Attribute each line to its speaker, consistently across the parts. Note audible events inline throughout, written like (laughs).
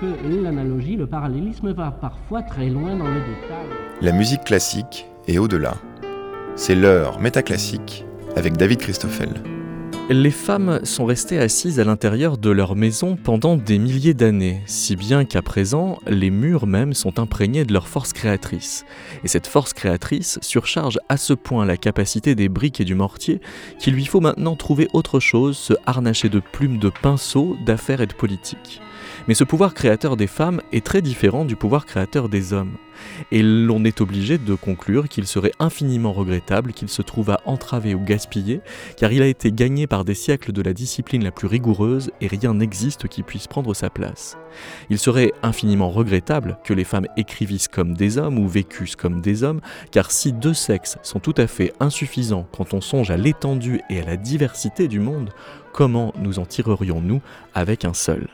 Speaker 1: que l'analogie, le parallélisme va parfois très loin dans le détail.
Speaker 2: La musique classique est au-delà. C'est l'heure métaclassique avec David Christoffel.
Speaker 3: Les femmes sont restées assises à l'intérieur de leur maison pendant des milliers d'années, si bien qu'à présent, les murs même sont imprégnés de leur force créatrice. Et cette force créatrice surcharge à ce point la capacité des briques et du mortier qu'il lui faut maintenant trouver autre chose, se harnacher de plumes de pinceaux, d'affaires et de politique. Mais ce pouvoir créateur des femmes est très différent du pouvoir créateur des hommes. Et l'on est obligé de conclure qu'il serait infiniment regrettable qu'il se trouve entraver ou gaspiller, car il a été gagné par des siècles de la discipline la plus rigoureuse et rien n'existe qui puisse prendre sa place. Il serait infiniment regrettable que les femmes écrivissent comme des hommes ou vécussent comme des hommes, car si deux sexes sont tout à fait insuffisants quand on songe à l'étendue et à la diversité du monde, comment nous en tirerions-nous avec un seul?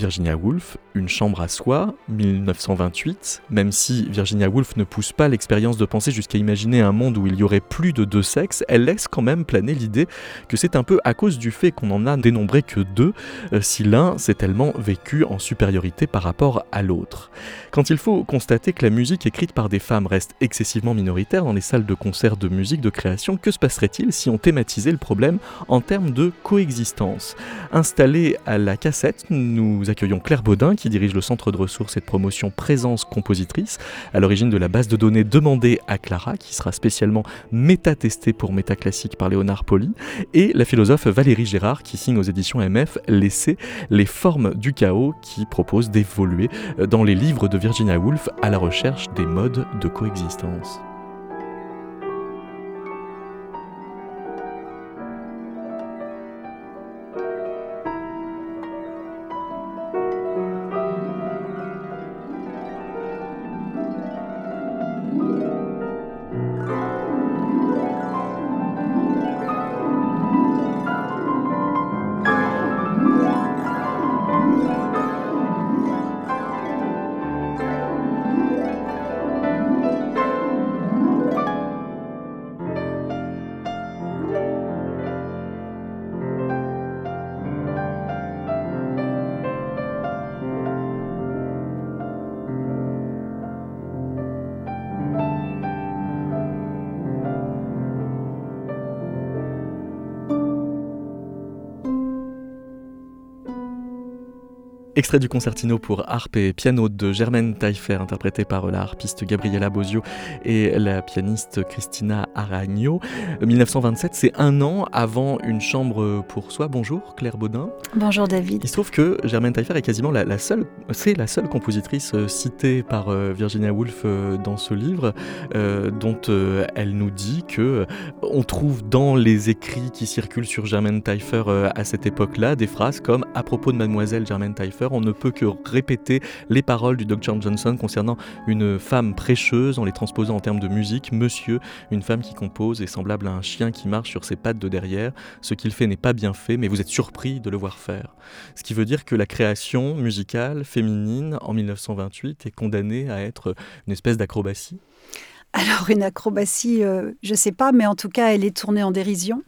Speaker 3: Virginia Woolf, Une chambre à soi, 1928, même si Virginia Woolf ne pousse pas l'expérience de penser jusqu'à imaginer un monde où il y aurait plus de deux sexes, elle laisse quand même planer l'idée que c'est un peu à cause du fait qu'on en a dénombré que deux, euh, si l'un s'est tellement vécu en supériorité par rapport à l'autre. Quand il faut constater que la musique écrite par des femmes reste excessivement minoritaire dans les salles de concert de musique de création, que se passerait-il si on thématisait le problème en termes de coexistence? Installé à la cassette, nous accueillons Claire Baudin qui dirige le centre de ressources et de promotion Présence Compositrice, à l'origine de la base de données demandée à Clara, qui sera spécialement méta-testée pour Métaclassique par Léonard Poli, et la philosophe Valérie Gérard qui signe aux éditions MF L'essai Les formes du chaos qui propose d'évoluer dans les livres de Virginia Woolf à la recherche des modes de coexistence. Extrait du concertino pour harpe et piano de Germaine Taillefer, interprété par la harpiste Gabriela Bosio et la pianiste Christina Aragno. 1927, c'est un an avant Une chambre pour soi. Bonjour Claire Baudin.
Speaker 4: Bonjour David.
Speaker 3: Il se trouve que Germaine Taillefer est quasiment la, seule, c'est la seule compositrice euh, citée par euh, Virginia Woolf euh, dans ce livre, dont elle nous dit que on trouve dans les écrits qui circulent sur Germaine Taillefer à cette époque-là des phrases comme à propos de Mademoiselle Germaine Taillefer on ne peut que répéter les paroles du Dr. Johnson concernant une femme prêcheuse en les transposant en termes de musique. Monsieur, une femme qui compose est semblable à un chien qui marche sur ses pattes de derrière. Ce qu'il fait n'est pas bien fait, mais vous êtes surpris de le voir faire. Ce qui veut dire que la création musicale féminine en 1928 est condamnée à être une espèce d'acrobatie
Speaker 4: alors une acrobatie, euh, je ne sais pas, mais en tout cas, elle est tournée en dérision.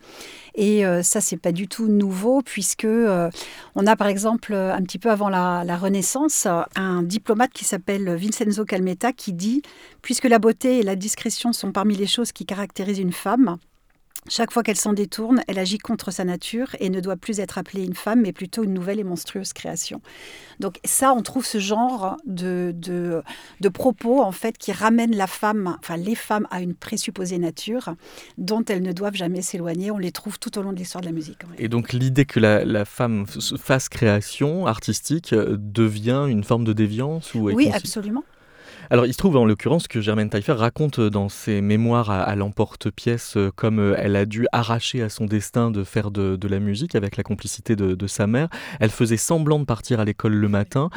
Speaker 4: Et euh, ça, c'est pas du tout nouveau, puisque euh, on a par exemple, un petit peu avant la, la Renaissance, un diplomate qui s'appelle Vincenzo Calmetta qui dit Puisque la beauté et la discrétion sont parmi les choses qui caractérisent une femme, chaque fois qu'elle s'en détourne, elle agit contre sa nature et ne doit plus être appelée une femme, mais plutôt une nouvelle et monstrueuse création. Donc ça, on trouve ce genre de, de, propos, en fait, qui ramènent la femme, enfin les femmes, à une présupposée nature dont elles ne doivent jamais s'éloigner. On les trouve tout au long de l'histoire de la musique.
Speaker 3: Et donc l'idée que la, la, femme fasse création artistique euh, devient une forme de déviance ou
Speaker 4: Oui, absolument.
Speaker 3: Alors, il se trouve en l'occurrence que Germaine Taillefer raconte euh, dans ses mémoires à, l'emporte-pièce euh, comme euh, elle a dû arracher à son destin de faire de, la musique avec la complicité de, sa mère. Elle faisait semblant de partir à l'école le matin,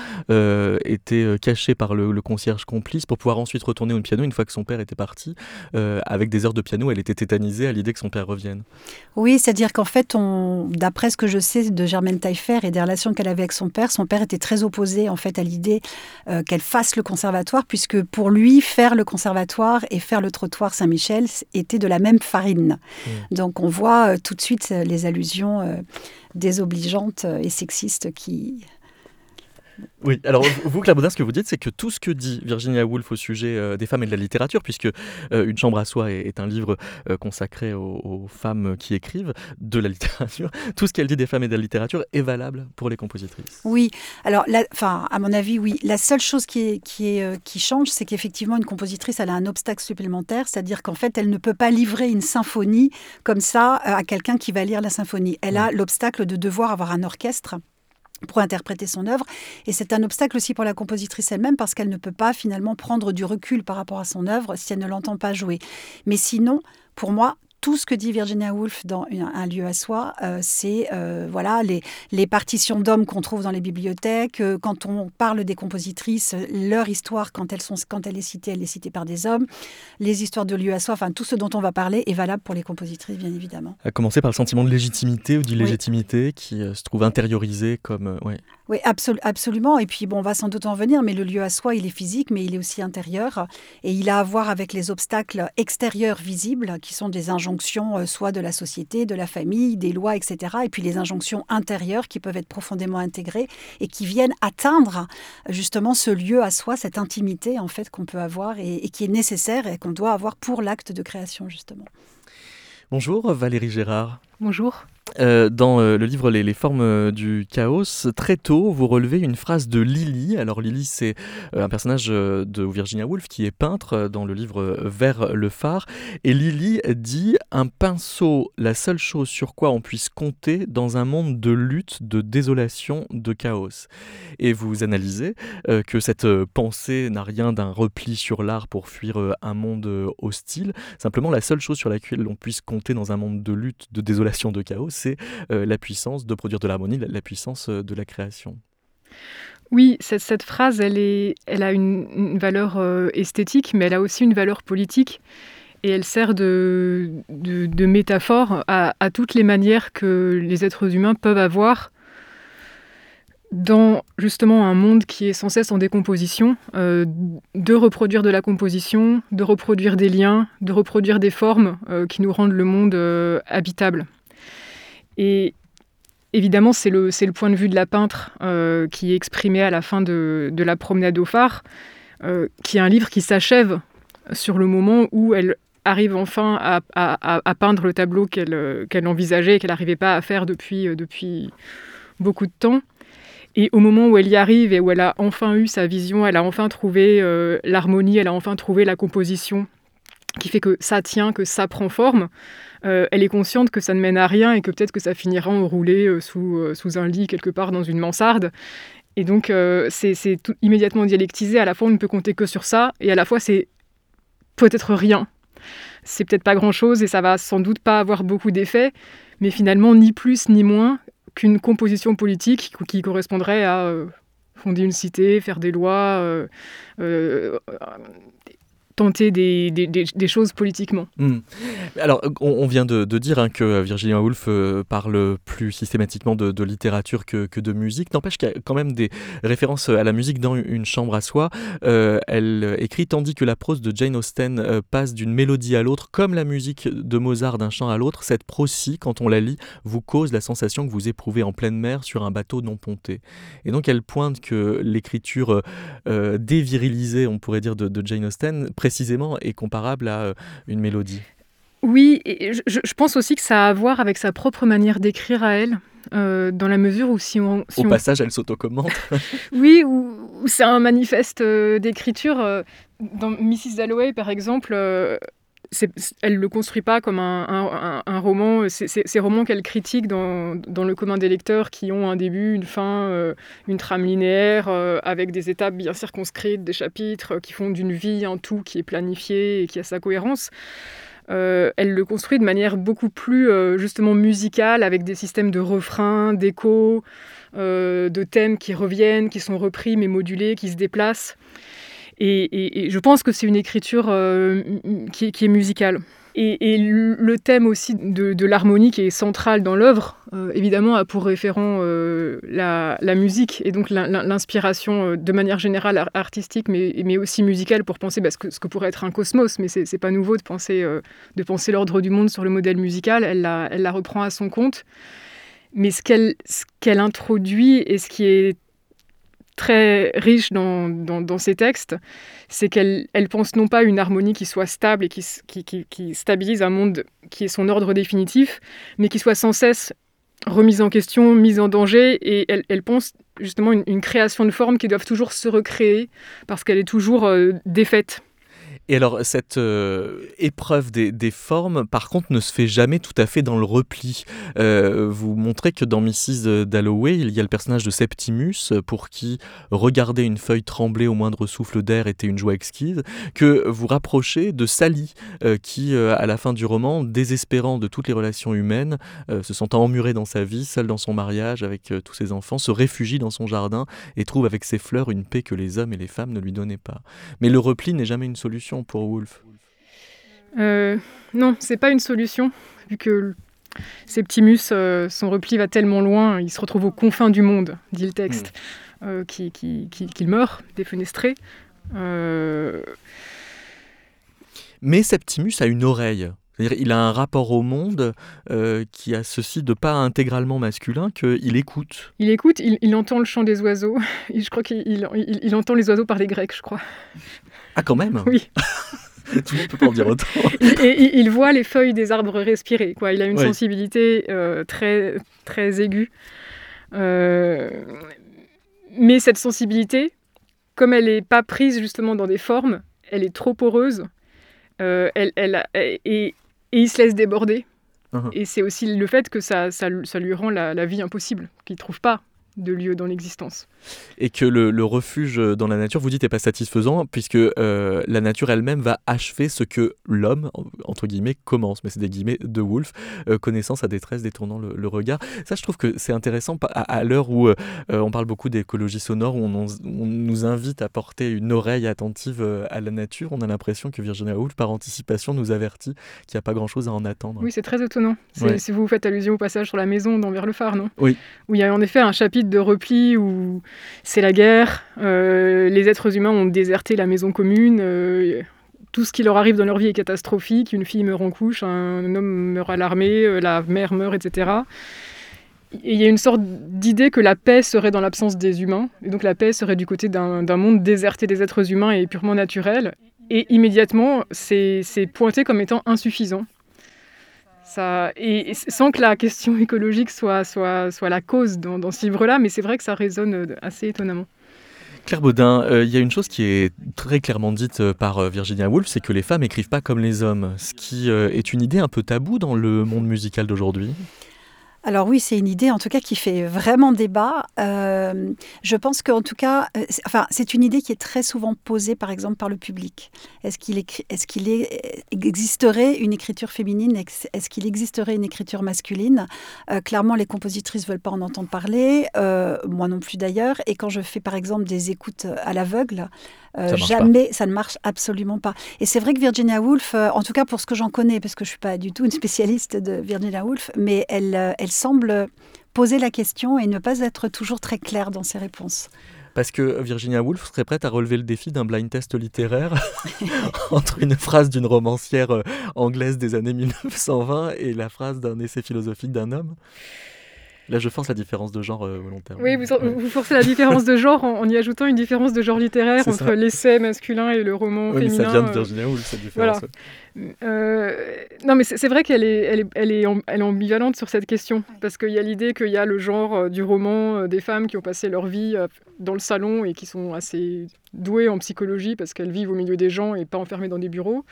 Speaker 3: était cachée par le, concierge complice pour pouvoir ensuite retourner au piano une fois que son père était parti. avec des heures de piano, elle était tétanisée à l'idée que son père revienne.
Speaker 4: Oui, c'est-à-dire qu'en fait, d'après ce que je sais de Germaine Taillefer et des relations qu'elle avait avec son père, son père était très opposé en fait à l'idée qu'elle fasse le conservatoire puisque que pour lui, faire le conservatoire et faire le trottoir Saint-Michel était de la même farine. Mmh. Donc on voit euh, tout de suite euh, les allusions euh, désobligeantes et sexistes qui,
Speaker 3: Oui, alors vous, Claire Baudin, ce que vous dites, c'est que tout ce que dit Virginia Woolf au sujet euh, des femmes et de la littérature, puisque euh, Une chambre à soi est, un livre euh, consacré aux, femmes qui écrivent de la littérature, (laughs) tout ce qu'elle dit des femmes et de la littérature est valable pour les compositrices.
Speaker 4: Oui, alors, enfin, à mon avis, oui. La seule chose qui, est, qui, est, qui change, c'est qu'effectivement, une compositrice, elle a un obstacle supplémentaire, c'est-à-dire qu'en fait, elle ne peut pas livrer une symphonie comme ça à quelqu'un qui va lire la symphonie. Elle a l'obstacle de devoir avoir un orchestre pour interpréter son œuvre. Et c'est un obstacle aussi pour la compositrice elle-même parce qu'elle ne peut pas finalement prendre du recul par rapport à son œuvre si elle ne l'entend pas jouer. Mais sinon, pour moi, tout ce que dit Virginia Woolf dans Un lieu à soi, euh, c'est euh, voilà les, les partitions d'hommes qu'on trouve dans les bibliothèques. Euh, quand on parle des compositrices, leur histoire, quand, elles sont, quand elle est citée, elle est citée par des hommes. Les histoires de lieu à soi, enfin tout ce dont on va parler est valable pour les compositrices, bien évidemment.
Speaker 3: À commencer par le sentiment de légitimité ou d'illégitimité qui se trouve intériorisé comme...
Speaker 4: Ouais. Oui, absolument. Et puis, bon, on va sans doute en venir, mais le lieu à soi, il est physique, mais il est aussi intérieur. Et il a à voir avec les obstacles extérieurs visibles, qui sont des injonctions euh, soit de la société, de la famille, des lois, etc. Et puis les injonctions intérieures qui peuvent être profondément intégrées et qui viennent atteindre justement ce lieu à soi, cette intimité, en fait, qu'on peut avoir et, et qui est nécessaire et qu'on doit avoir pour l'acte de création, justement.
Speaker 3: Bonjour Valérie Gérard.
Speaker 5: Bonjour.
Speaker 3: Euh, dans euh, le livre les, formes euh, du chaos, très tôt, vous relevez une phrase de Lily. Alors Lily, c'est un personnage de Virginia Woolf qui est peintre dans le livre Vers le phare. Et Lily dit Un pinceau, la seule chose sur quoi on puisse compter dans un monde de lutte, de désolation, de chaos. Et vous analysez que cette pensée n'a rien d'un repli sur l'art pour fuir un monde hostile. Simplement, la seule chose sur laquelle on puisse compter dans un monde de lutte, de désolation, de chaos, c'est euh, la puissance de produire de l'harmonie, la, puissance euh, de la création.
Speaker 5: Oui, cette, phrase, elle, a une, valeur euh, esthétique, mais elle a aussi une valeur politique. Et elle sert de, métaphore à, toutes les manières que les êtres humains peuvent avoir dans justement un monde qui est sans cesse en décomposition, de reproduire de la composition, de reproduire des liens, de reproduire des formes qui nous rendent le monde habitable. Et évidemment, c'est le, le, point de vue de la peintre euh, qui est exprimé à la fin de, de la promenade au phare, euh, qui est un livre qui s'achève sur le moment où elle arrive enfin à, à, peindre le tableau qu'elle qu'elle envisageait et qu'elle n'arrivait pas à faire depuis, euh, depuis beaucoup de temps. Et au moment où elle y arrive et où elle a enfin eu sa vision, elle a enfin trouvé l'harmonie, elle a enfin trouvé la composition qui fait que ça tient, que ça prend forme, euh, elle est consciente que ça ne mène à rien et que peut-être que ça finira enroulé euh, sous, euh, sous un lit quelque part dans une mansarde. Et donc c'est immédiatement dialectisé, à la fois on ne peut compter que sur ça, et à la fois c'est peut-être rien. C'est peut-être pas grand-chose et ça va sans doute pas avoir beaucoup d'effet, mais finalement ni plus ni moins qu'une composition politique qui correspondrait à fonder une cité, faire des lois, tenter des, choses politiquement.
Speaker 3: Hmm. Alors, on, vient de, dire hein, que Virginia Woolf euh, parle plus systématiquement de, littérature que, que, de musique. N'empêche qu'il y a quand même des références à la musique dans Une chambre à soi. Euh, elle écrit Tandis que la prose de Jane Austen euh, passe d'une mélodie à l'autre, comme la musique de Mozart d'un chant à l'autre, cette prose-ci, quand on la lit, vous cause la sensation que vous éprouvez en pleine mer sur un bateau non ponté. Et donc, elle pointe que l'écriture dévirilisée, on pourrait dire, de Jane Austen, précisément est comparable à euh, une mélodie.
Speaker 5: Oui, et je, pense aussi que ça a à voir avec sa propre manière d'écrire à elle. Euh, dans la mesure où si on...
Speaker 3: Au passage, elle s'autocommente. (laughs) (laughs)
Speaker 5: oui, ou, c'est un manifeste euh, d'écriture. dans Mrs. Dalloway, par exemple, elle ne le construit pas comme un, roman. Ces romans qu'elle critique dans, le commun des lecteurs qui ont un début, une fin, euh, une trame linéaire, euh, avec des étapes bien circonscrites, des chapitres qui font d'une vie un tout qui est planifié et qui a sa cohérence. Euh, elle le construit de manière beaucoup plus justement musicale, avec des systèmes de refrains, d'échos, de thèmes qui reviennent, qui sont repris mais modulés, qui se déplacent. Et, je pense que c'est une écriture euh, qui, est musicale. Et, le thème aussi de, l'harmonie qui est central dans l'œuvre, euh, évidemment, a pour référent euh, la, musique et donc l'inspiration de manière générale artistique, mais, aussi musicale pour penser bah, ce, que, pourrait être un cosmos. Mais c'est pas nouveau de penser, l'ordre du monde sur le modèle musical. Elle la, reprend à son compte. Mais ce qu'elle introduit et ce qui est très riche dans, ses textes, c'est qu'elle elle pense non pas une harmonie qui soit stable et qui, stabilise un monde qui est son ordre définitif, mais qui soit sans cesse remise en question, mise en danger, et elle, pense justement une, création de formes qui doivent toujours se recréer parce qu'elle est toujours euh, défaite.
Speaker 3: Et alors, cette euh, épreuve des, formes, par contre, ne se fait jamais tout à fait dans le repli. Euh, vous montrez que dans Mrs. Dalloway, il y a le personnage de Septimus, pour qui regarder une feuille trembler au moindre souffle d'air était une joie exquise, que vous rapprochez de Sally, euh, qui, à la fin du roman, désespérant de toutes les relations humaines, se sentant emmurée dans sa vie, seule dans son mariage avec tous ses enfants, se réfugie dans son jardin et trouve avec ses fleurs une paix que les hommes et les femmes ne lui donnaient pas. Mais le repli n'est jamais une solution pour Wolf
Speaker 5: euh, Non, c'est pas une solution, vu que Septimus, euh, son repli va tellement loin, il se retrouve aux confins du monde, dit le texte, hmm. euh, qu'il qui, qui, meurt, défenestré. Euh,
Speaker 3: Mais Septimus a une oreille. C'est-à-dire il a un rapport au monde qui a ceci de pas intégralement masculin, qu'il écoute.
Speaker 5: Il écoute, il, entend le chant des oiseaux. (laughs) je crois qu'il il, entend les oiseaux par les Grecs, je crois.
Speaker 3: Ah, quand même
Speaker 5: Oui. (laughs)
Speaker 3: Tout le monde peut pas en dire autant. (laughs)
Speaker 5: et, il voit les feuilles des arbres respirer. Quoi. Il a une sensibilité euh, très, très aiguë. Euh, mais cette sensibilité, comme elle n'est pas prise justement dans des formes, elle est trop poreuse. Euh, elle, elle, et, il se laisse déborder. Uh-huh. Et c'est aussi le fait que ça, ça, lui rend la, la vie impossible, qu'il ne trouve pas de lieu dans l'existence.
Speaker 3: Et que le, refuge dans la nature, vous dites, n'est pas satisfaisant, puisque euh, la nature elle-même va achever ce que l'homme, entre guillemets, commence, mais c'est des guillemets de Wolf, euh, connaissant sa détresse, détournant le, regard. Ça, je trouve que c'est intéressant à, l'heure où euh, on parle beaucoup d'écologie sonore, où on, nous invite à porter une oreille attentive à la nature. On a l'impression que Virginia Woolf, par anticipation, nous avertit qu'il n'y a pas grand-chose à en attendre.
Speaker 5: Oui, c'est très étonnant. Si vous faites allusion au passage sur la maison d'Envers le phare, non?
Speaker 3: Oui.
Speaker 5: Où il y a en effet un chapitre de repli où c'est la guerre, euh, les êtres humains ont déserté la maison commune, euh, tout ce qui leur arrive dans leur vie est catastrophique, une fille meurt en couche, un homme meurt à l'armée, euh, la mère meurt, etc. Et il y a une sorte d'idée que la paix serait dans l'absence des humains, et donc la paix serait du côté d'un monde déserté des êtres humains et purement naturel. Et immédiatement, c'est pointé comme étant insuffisant et, sans que la question (laughs) écologique soit, soit, soit la cause dans, ce livre-là, mais c'est vrai que ça résonne euh, assez étonnamment.
Speaker 3: Claire Baudin, euh, il y a une chose qui est très clairement dite euh, par Virginia Woolf, c'est que les femmes écrivent pas comme les hommes, ce qui est une idée un peu taboue dans le monde musical d'aujourd'hui.
Speaker 4: Alors oui, c'est une idée en tout cas qui fait vraiment débat. Euh, je pense qu'en tout cas, euh, enfin, c'est une idée qui est très souvent posée par exemple par le public. Est-ce qu'il est, existerait une écriture féminine? Est-ce qu'il existerait une écriture masculine? Euh, Clairement, les compositrices veulent pas en entendre parler, moi non plus d'ailleurs. Et quand je fais par exemple des écoutes à l'aveugle, euh, jamais, ça ne marche absolument pas. Et c'est vrai que Virginia Woolf, euh, en tout cas pour ce que j'en connais, parce que je ne suis pas du tout une spécialiste de Virginia Woolf, mais elle, euh, elle semble poser la question et ne pas être toujours très claire dans ses réponses.
Speaker 3: Parce que Virginia Woolf serait prête à relever le défi d'un blind test littéraire (laughs) entre une phrase d'une romancière anglaise des années 1920 et la phrase d'un essai philosophique d'un homme? Là, je force la différence de genre euh, volontairement.
Speaker 5: Oui, vous, forcez la différence de genre en, y ajoutant une différence de genre littéraire entre l'essai masculin et le roman
Speaker 3: oui,
Speaker 5: féminin.
Speaker 3: Mais ça vient de Virginia Woolf, cette différence.
Speaker 5: Euh, non, mais c'est vrai qu'elle est, elle est, elle est, elle est, ambivalente sur cette question, parce qu'il y a l'idée qu'il y a le genre euh, du roman des femmes qui ont passé leur vie dans le salon et qui sont assez douées en psychologie parce qu'elles vivent au milieu des gens et pas enfermées dans des bureaux.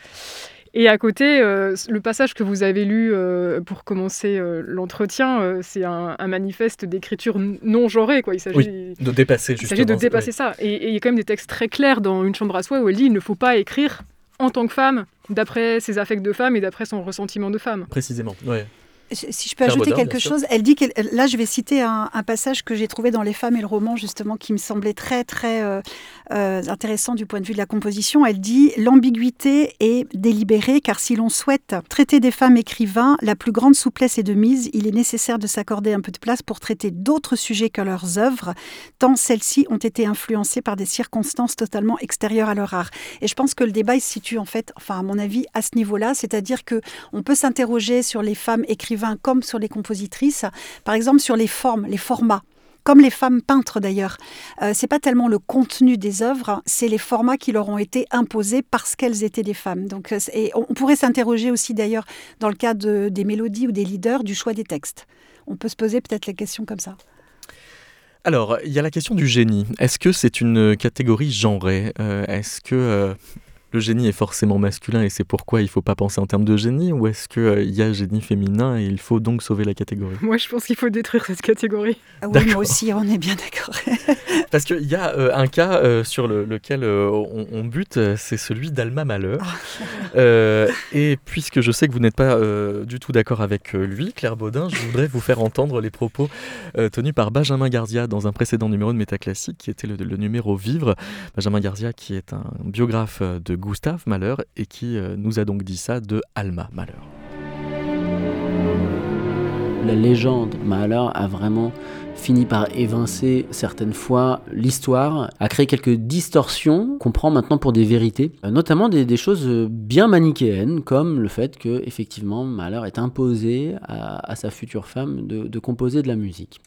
Speaker 5: Et à côté, euh, le passage que vous avez lu euh, pour commencer euh, l'entretien, c'est un, manifeste d'écriture non genrée. Quoi.
Speaker 3: Il s'agit de dépasser,
Speaker 5: il s'agit de dépasser ça. Et, il y a quand même des textes très clairs dans Une chambre à soi où elle dit il ne faut pas écrire en tant que femme, d'après ses affects de femme et d'après son ressentiment de femme.
Speaker 3: Précisément, oui.
Speaker 4: Si je peux ajouter quelque chose, elle dit que là je vais citer un, passage que j'ai trouvé dans Les femmes et le roman justement qui me semblait très très euh, euh, intéressant du point de vue de la composition. Elle dit l'ambiguïté est délibérée car si l'on souhaite traiter des femmes écrivains, la plus grande souplesse est de mise. Il est nécessaire de s'accorder un peu de place pour traiter d'autres sujets que leurs œuvres, tant celles-ci ont été influencées par des circonstances totalement extérieures à leur art. Et je pense que le débat il se situe en fait, enfin à mon avis, à ce niveau-là, c'est-à-dire que on peut s'interroger sur les femmes écrivains comme sur les compositrices, par exemple sur les formes, les formats. comme les femmes peintres d'ailleurs. Euh, c'est pas tellement le contenu des œuvres, c'est les formats qui leur ont été imposés parce qu'elles étaient des femmes. Donc, euh, on, pourrait s'interroger aussi d'ailleurs dans le cas de, des mélodies ou des leaders du choix des textes. On peut se poser peut-être la question comme ça.
Speaker 3: Alors, il y a la question du génie. Est-ce que c'est une catégorie genrée? Euh, Est-ce que le génie est forcément masculin et c'est pourquoi il ne faut pas penser en termes de génie Ou est-ce qu'il euh, y a génie féminin et il faut donc sauver la catégorie?
Speaker 5: Moi, je pense qu'il faut détruire cette catégorie.
Speaker 4: Ah oui, moi aussi, on est bien d'accord. (laughs)
Speaker 3: Parce qu'il y a euh, un cas euh, sur lequel on, bute, c'est celui d'Alma Malheur. Ah. (laughs) et puisque je sais que vous n'êtes pas du tout d'accord avec lui, Claire Baudin, je voudrais vous faire entendre les propos tenus par Benjamin Gardia dans un précédent numéro de Métaclassique, qui était le, le numéro Vivre. Benjamin Gardia, qui est un biographe de Gustave Malheur et qui euh, nous a donc dit ça de Alma Malheur.
Speaker 1: La légende Malheur a vraiment finit par évincer certaines fois l'histoire, a créé quelques distorsions qu'on prend maintenant pour des vérités, euh, notamment des, choses bien manichéennes, comme le fait que effectivement Mahler est imposé à, sa future femme de, composer de la musique.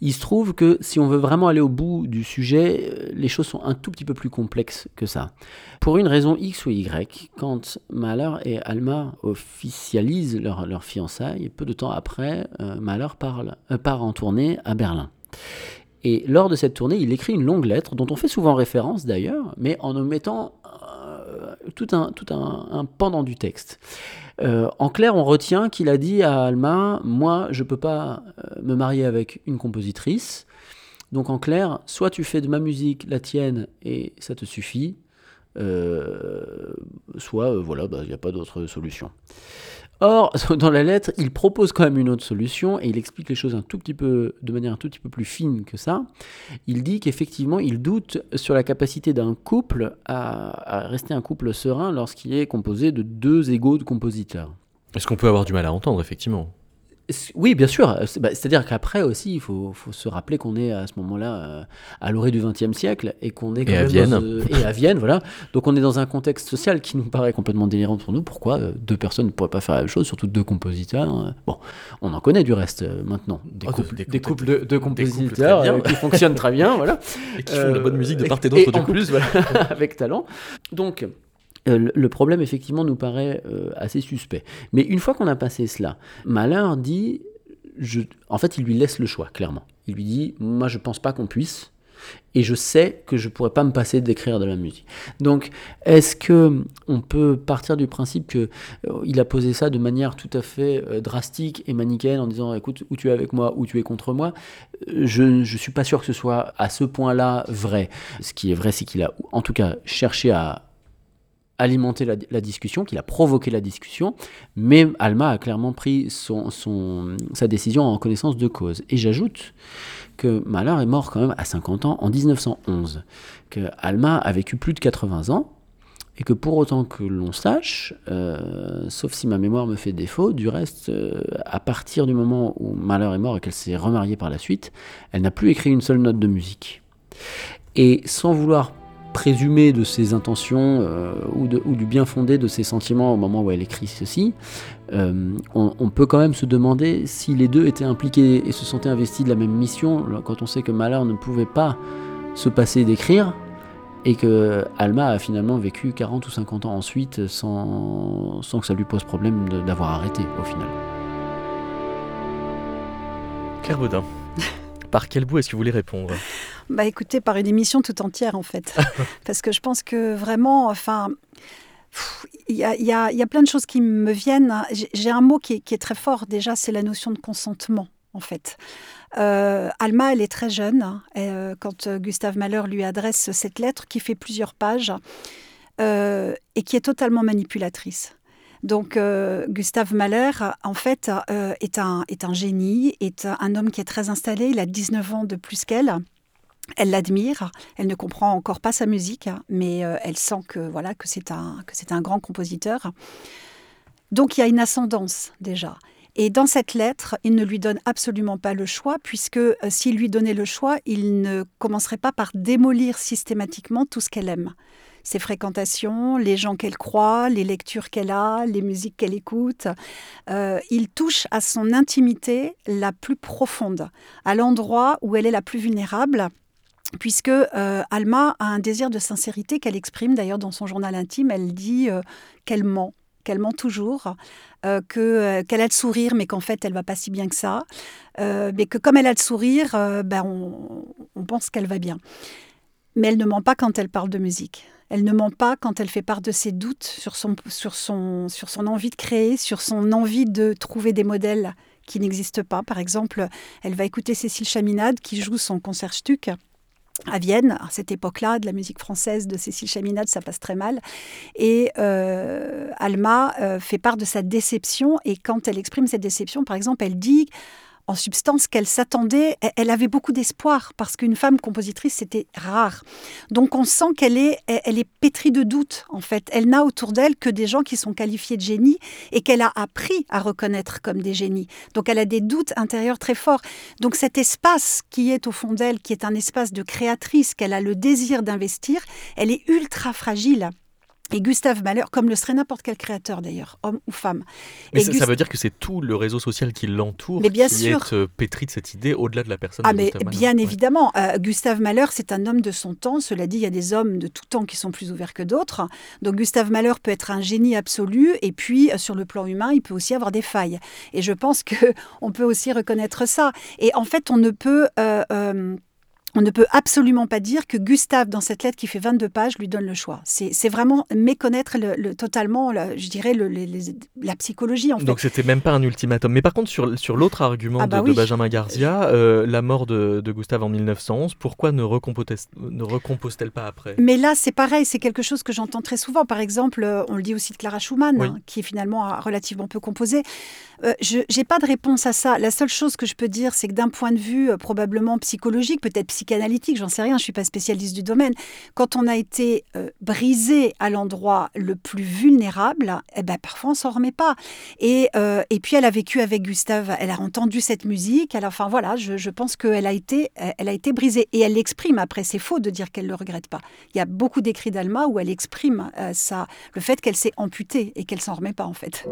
Speaker 1: Il se trouve que si on veut vraiment aller au bout du sujet, euh, les choses sont un tout petit peu plus complexes que ça. Pour une raison X ou Y, quand Mahler et Alma officialisent leur, leur fiançailles, peu de temps après, euh, Mahler parle, part en tournée à Berlin. Et lors de cette tournée, il écrit une longue lettre, dont on fait souvent référence d'ailleurs, mais en omettant euh, tout, un, pendant du texte. Euh, en clair, on retient qu'il a dit à Alma, moi, je ne peux pas euh, me marier avec une compositrice. Donc en clair, soit tu fais de ma musique la tienne et ça te suffit, soit voilà, il bah, n'y a pas d'autre solution. Or, (laughs) dans la lettre, il propose quand même une autre solution et il explique les choses un tout petit peu, de manière un tout petit peu plus fine que ça. Il dit qu'effectivement, il doute sur la capacité d'un couple à, à, rester un couple serein lorsqu'il est composé de deux égaux de compositeurs.
Speaker 3: Est-ce qu'on peut avoir du mal à entendre, effectivement?
Speaker 1: Oui, bien sûr. Bah, c'est-à-dire qu'après aussi, il faut, se rappeler qu'on est à ce moment-là euh, à l'orée du XXe siècle et qu'on est
Speaker 3: quand et à Vienne.
Speaker 1: et à Vienne, voilà. Donc on est dans un contexte social qui nous paraît complètement délirant pour nous. Pourquoi euh, deux personnes ne pourraient pas faire la même chose, surtout deux compositeurs hein. Bon, on en connaît du reste euh, maintenant. Des, oh, couples, des, couples, de, compositeurs qui fonctionnent très bien, (laughs) voilà.
Speaker 3: Et qui font de la bonne musique de part et d'autre.
Speaker 1: En plus, voilà, (laughs) avec talent. Donc euh, le problème, effectivement, nous paraît euh, assez suspect. Mais une fois qu'on a passé cela, Malheur dit, en fait, il lui laisse le choix, clairement. Il lui dit, moi, je pense pas qu'on puisse, et je sais que je pourrais pas me passer d'écrire de la musique. Donc, est-ce que on peut partir du principe que euh, il a posé ça de manière tout à fait drastique et manichéenne en disant, écoute, ou tu es avec moi, ou tu es contre moi Je ne suis pas sûr que ce soit à ce point-là vrai. Ce qui est vrai, c'est qu'il a, en tout cas, cherché à alimenter la, discussion, qu'il a provoqué la discussion, mais Alma a clairement pris son, sa décision en connaissance de cause. Et j'ajoute que Mahler est mort quand même à 50 ans en 1911, que Alma a vécu plus de 80 ans, et que pour autant que l'on sache, euh, sauf si ma mémoire me fait défaut, du reste, euh, à partir du moment où Mahler est mort et qu'elle s'est remariée par la suite, elle n'a plus écrit une seule note de musique. Et sans vouloir présumé de ses intentions euh, ou, ou, du bien fondé de ses sentiments au moment où elle écrit ceci, euh, on, peut quand même se demander si les deux étaient impliqués et se sentaient investis de la même mission, quand on sait que Mahler ne pouvait pas se passer d'écrire, et que Alma a finalement vécu 40 ou 50 ans ensuite sans, sans que ça lui pose problème d'avoir arrêté au final.
Speaker 3: Claire Baudin. (laughs) Par quel bout est-ce que vous voulez répondre?
Speaker 4: Bah écoutez, par une émission tout entière en fait. (laughs) Parce que je pense que vraiment, enfin, il y, a, plein de choses qui me viennent. J'ai un mot qui est, très fort déjà, c'est la notion de consentement en fait. Euh, Alma, elle est très jeune hein, euh, quand Gustave Mahler lui adresse cette lettre qui fait plusieurs pages euh, et qui est totalement manipulatrice. Donc euh, Gustave Mahler, en fait, euh, est, un, est un génie, est un homme qui est très installé, il a 19 ans de plus qu'elle. Elle l'admire, elle ne comprend encore pas sa musique, mais euh, elle sent que voilà que c'est un, que c'est un grand compositeur. Donc il y a une ascendance déjà. Et dans cette lettre, il ne lui donne absolument pas le choix, puisque s'il lui donnait le choix, il ne commencerait pas par démolir systématiquement tout ce qu'elle aime ses fréquentations, les gens qu'elle croit, les lectures qu'elle a, les musiques qu'elle écoute. Euh, il touche à son intimité la plus profonde, à l'endroit où elle est la plus vulnérable puisque euh, Alma a un désir de sincérité qu'elle exprime d'ailleurs dans son journal intime. Elle dit euh, qu'elle ment, qu'elle ment toujours, que qu'elle a le sourire, mais qu'en fait elle va pas si bien que ça, mais que comme elle a le sourire, ben on, on pense qu'elle va bien. Mais elle ne ment pas quand elle parle de musique. Elle ne ment pas quand elle fait part de ses doutes sur son, sur son, sur son envie de créer, sur son envie de trouver des modèles qui n'existent pas. Par exemple, elle va écouter Cécile Chaminade qui joue son concert Stuck à Vienne, à cette époque-là, de la musique française de Cécile Chaminade, ça passe très mal. Et euh, Alma euh, fait part de sa déception, et quand elle exprime cette déception, par exemple, elle dit en substance qu'elle s'attendait, elle avait beaucoup d'espoir parce qu'une femme compositrice c'était rare. Donc on sent qu'elle est, elle est pétrie de doutes en fait. Elle n'a autour d'elle que des gens qui sont qualifiés de génies et qu'elle a appris à reconnaître comme des génies. Donc elle a des doutes intérieurs très forts. Donc cet espace qui est au fond d'elle, qui est un espace de créatrice, qu'elle a le désir d'investir, elle est ultra fragile. Et Gustave Mahler, comme le serait n'importe quel créateur d'ailleurs, homme ou femme.
Speaker 3: Mais ça, veut dire que c'est tout le réseau social qui l'entoure qui est euh, pétri de cette idée au-delà de la personne.
Speaker 4: Ah, mais bien évidemment. Euh, Gustave Mahler, c'est un homme de son temps. Cela dit, il y a des hommes de tout temps qui sont plus ouverts que d'autres. Donc Gustave Mahler peut être un génie absolu, et puis euh, sur le plan humain, il peut aussi avoir des failles. Et je pense (laughs) que on peut aussi reconnaître ça. Et en fait, on ne peut on ne peut absolument pas dire que Gustave, dans cette lettre qui fait 22 pages, lui donne le choix. C'est vraiment méconnaître le, totalement, je dirais, la psychologie. En fait.
Speaker 3: Donc c'était même pas un ultimatum. Mais par contre, sur, sur l'autre argument ah bah de, Benjamin Garzia, euh, la mort de, Gustave en 1911, pourquoi ne recompose-t-elle pas après?
Speaker 4: Mais là, c'est pareil, c'est quelque chose que j'entends très souvent. Par exemple, euh, on le dit aussi de Clara Schumann, hein, qui finalement a relativement peu composé. Euh, je n'ai pas de réponse à ça. La seule chose que je peux dire, c'est que d'un point de vue probablement psychologique, peut-être psychologique, analytique, j'en sais rien, je ne suis pas spécialiste du domaine. Quand on a été euh, brisé à l'endroit le plus vulnérable, eh ben, parfois on s'en remet pas. Et, euh, et puis elle a vécu avec Gustave, elle a entendu cette musique, enfin voilà, je, je pense qu'elle a, été, elle a été brisée. Et elle l'exprime après, c'est faux de dire qu'elle ne le regrette pas. Il y a beaucoup d'écrits d'Alma où elle exprime euh, ça, le fait qu'elle s'est amputée et qu'elle s'en remet pas en fait.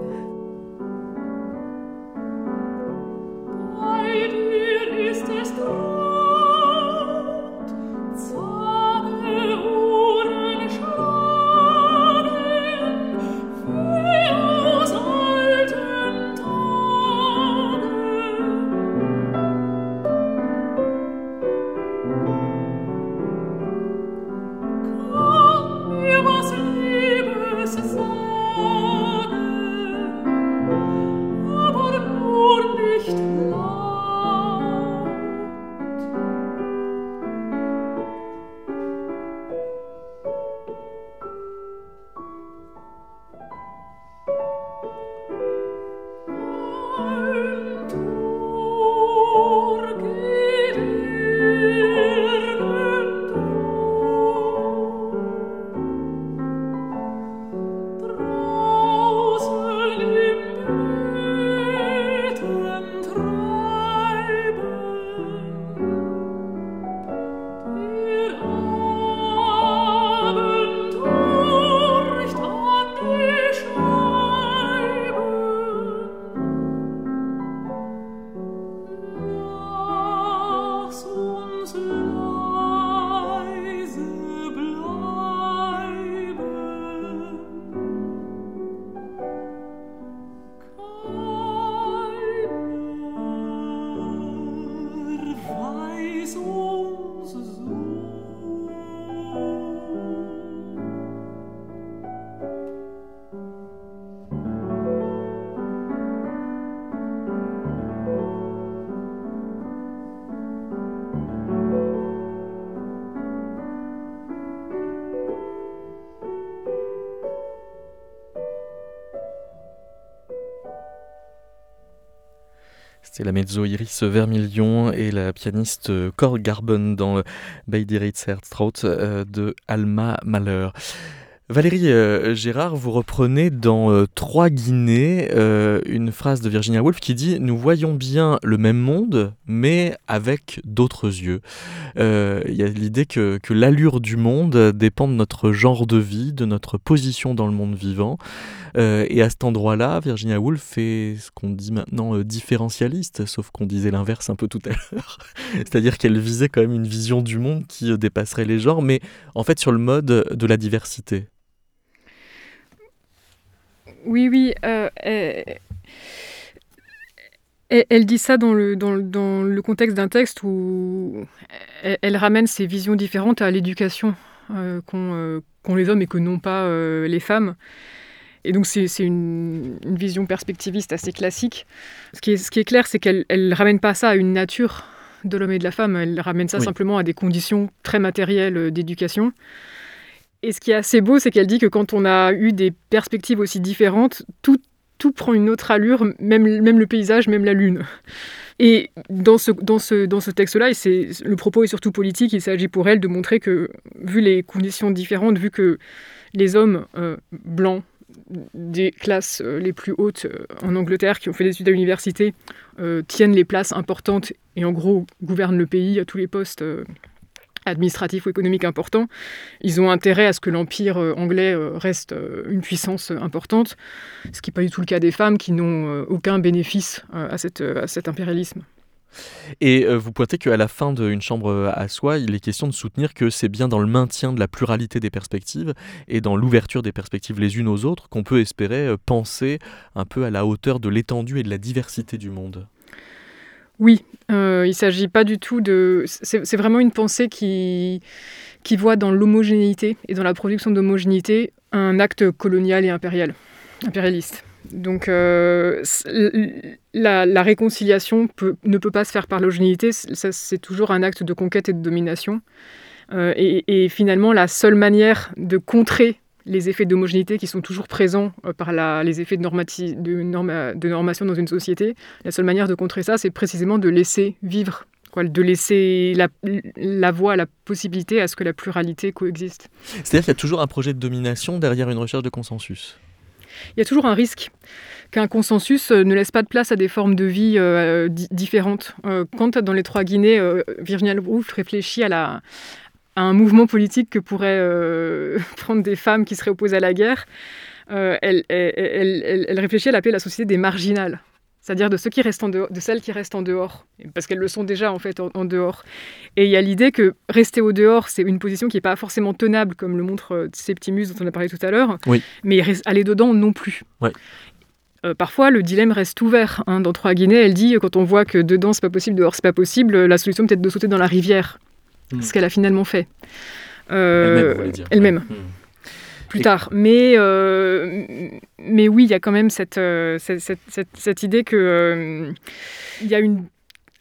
Speaker 3: C'est la mezzo Iris Vermilion et la pianiste Cor Garben dans Bei dir euh, de Alma Mahler. Valérie euh, Gérard, vous reprenez dans euh, Trois Guinées euh, une phrase de Virginia Woolf qui dit Nous voyons bien le même monde, mais avec d'autres yeux. Il y a l'idée que l'allure du monde dépend de notre genre de vie, de notre position dans le monde vivant. Et à cet endroit-là, Virginia Woolf est ce qu'on dit maintenant différentialiste, sauf qu'on disait l'inverse un peu tout à (laughs) l'heure. C'est-à-dire qu'elle visait quand même une vision du monde qui dépasserait les genres, mais en fait sur le mode de la diversité.
Speaker 5: Oui, oui. Euh, elle, dit ça dans le, contexte d'un texte où elle, ramène ses visions différentes à l'éducation euh, euh, qu'ont les hommes et que n'ont pas les femmes. Et donc c'est une, vision perspectiviste assez classique. Ce qui est, ce qui est clair, c'est qu'elle ne ramène pas ça à une nature de l'homme et de la femme, elle ramène ça simplement à des conditions très matérielles d'éducation. Et ce qui est assez beau, c'est qu'elle dit que quand on a eu des perspectives aussi différentes, tout, tout prend une autre allure, même, même le paysage, même la lune. Et dans ce, dans ce, dans ce texte-là, le propos est surtout politique, il s'agit pour elle de montrer que, vu les conditions différentes, vu que les hommes euh, blancs des classes euh, les plus hautes euh, en Angleterre, qui ont fait des études à l'université, tiennent les places importantes et en gros gouvernent le pays à tous les postes administratif ou économique important, ils ont intérêt à ce que l'empire euh, anglais euh, reste euh, une puissance importante, ce qui n'est pas du tout le cas des femmes qui n'ont aucun bénéfice à, cette, à cet impérialisme.
Speaker 3: Et vous pointez qu'à la fin d'une chambre à soi, il est question de soutenir que c'est bien dans le maintien de la pluralité des perspectives et dans l'ouverture des perspectives les unes aux autres qu'on peut espérer penser un peu à la hauteur de l'étendue et de la diversité du monde.
Speaker 5: Oui, euh, il ne s'agit pas du tout de... C'est vraiment une pensée qui, qui voit dans l'homogénéité et dans la production d'homogénéité un acte colonial et impérial, impérialiste. Donc euh, la, réconciliation ne peut pas se faire par l'homogénéité, c'est toujours un acte de conquête et de domination. Euh, et, finalement, la seule manière de contrer les effets d'homogénéité qui sont toujours présents euh, par les effets de, normation dans une société. La seule manière de contrer ça, c'est précisément de laisser vivre de laisser la, la voie, la possibilité à ce que la pluralité coexiste.
Speaker 3: C'est-à-dire qu'il y a toujours un projet de domination derrière une recherche de consensus
Speaker 5: il y a toujours un risque qu'un consensus euh, ne laisse pas de place à des formes de vie euh, différentes. quand dans les trois Guinées, Virginia Woolf réfléchit à à un mouvement politique que pourraient euh, (laughs) prendre des femmes qui seraient opposées à la guerre, euh, elle, elle, réfléchit à l'appeler la société des marginales, c'est-à-dire de ceux qui restent en dehors, de celles qui restent en dehors, parce qu'elles le sont déjà en fait en, dehors. Et il y a l'idée que rester au dehors, c'est une position qui n'est pas forcément tenable, comme le montre euh, Septimus dont on a parlé tout à l'heure,
Speaker 3: oui.
Speaker 5: mais aller dedans non plus. parfois, le dilemme reste ouvert. Hein. Dans Trois Guinées, elle dit quand on voit que dedans c'est pas possible, dehors c'est pas possible, la solution peut-être de sauter dans la rivière. Mm. ce qu'elle a finalement fait.
Speaker 3: Euh,
Speaker 5: elle-même. Plus tard. Mais, euh, mais oui, il y a quand même cette, euh, cette, cette, idée qu'il il y a une,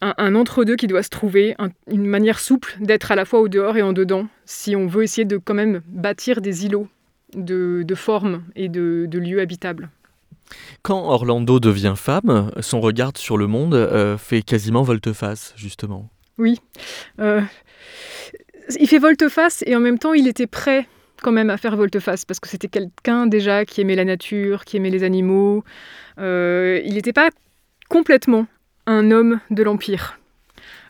Speaker 5: un, entre-deux qui doit se trouver, une manière souple d'être à la fois au dehors et en dedans, si on veut essayer de quand même bâtir des îlots de, de formes et de, de lieux habitables.
Speaker 3: Quand Orlando devient femme, son regard sur le monde fait quasiment volte-face, justement.
Speaker 5: Oui il fait volte-face et en même temps, il était prêt quand même à faire volte-face parce que c'était quelqu'un déjà qui aimait la nature, qui aimait les animaux. Euh, il n'était pas complètement un homme de l'Empire.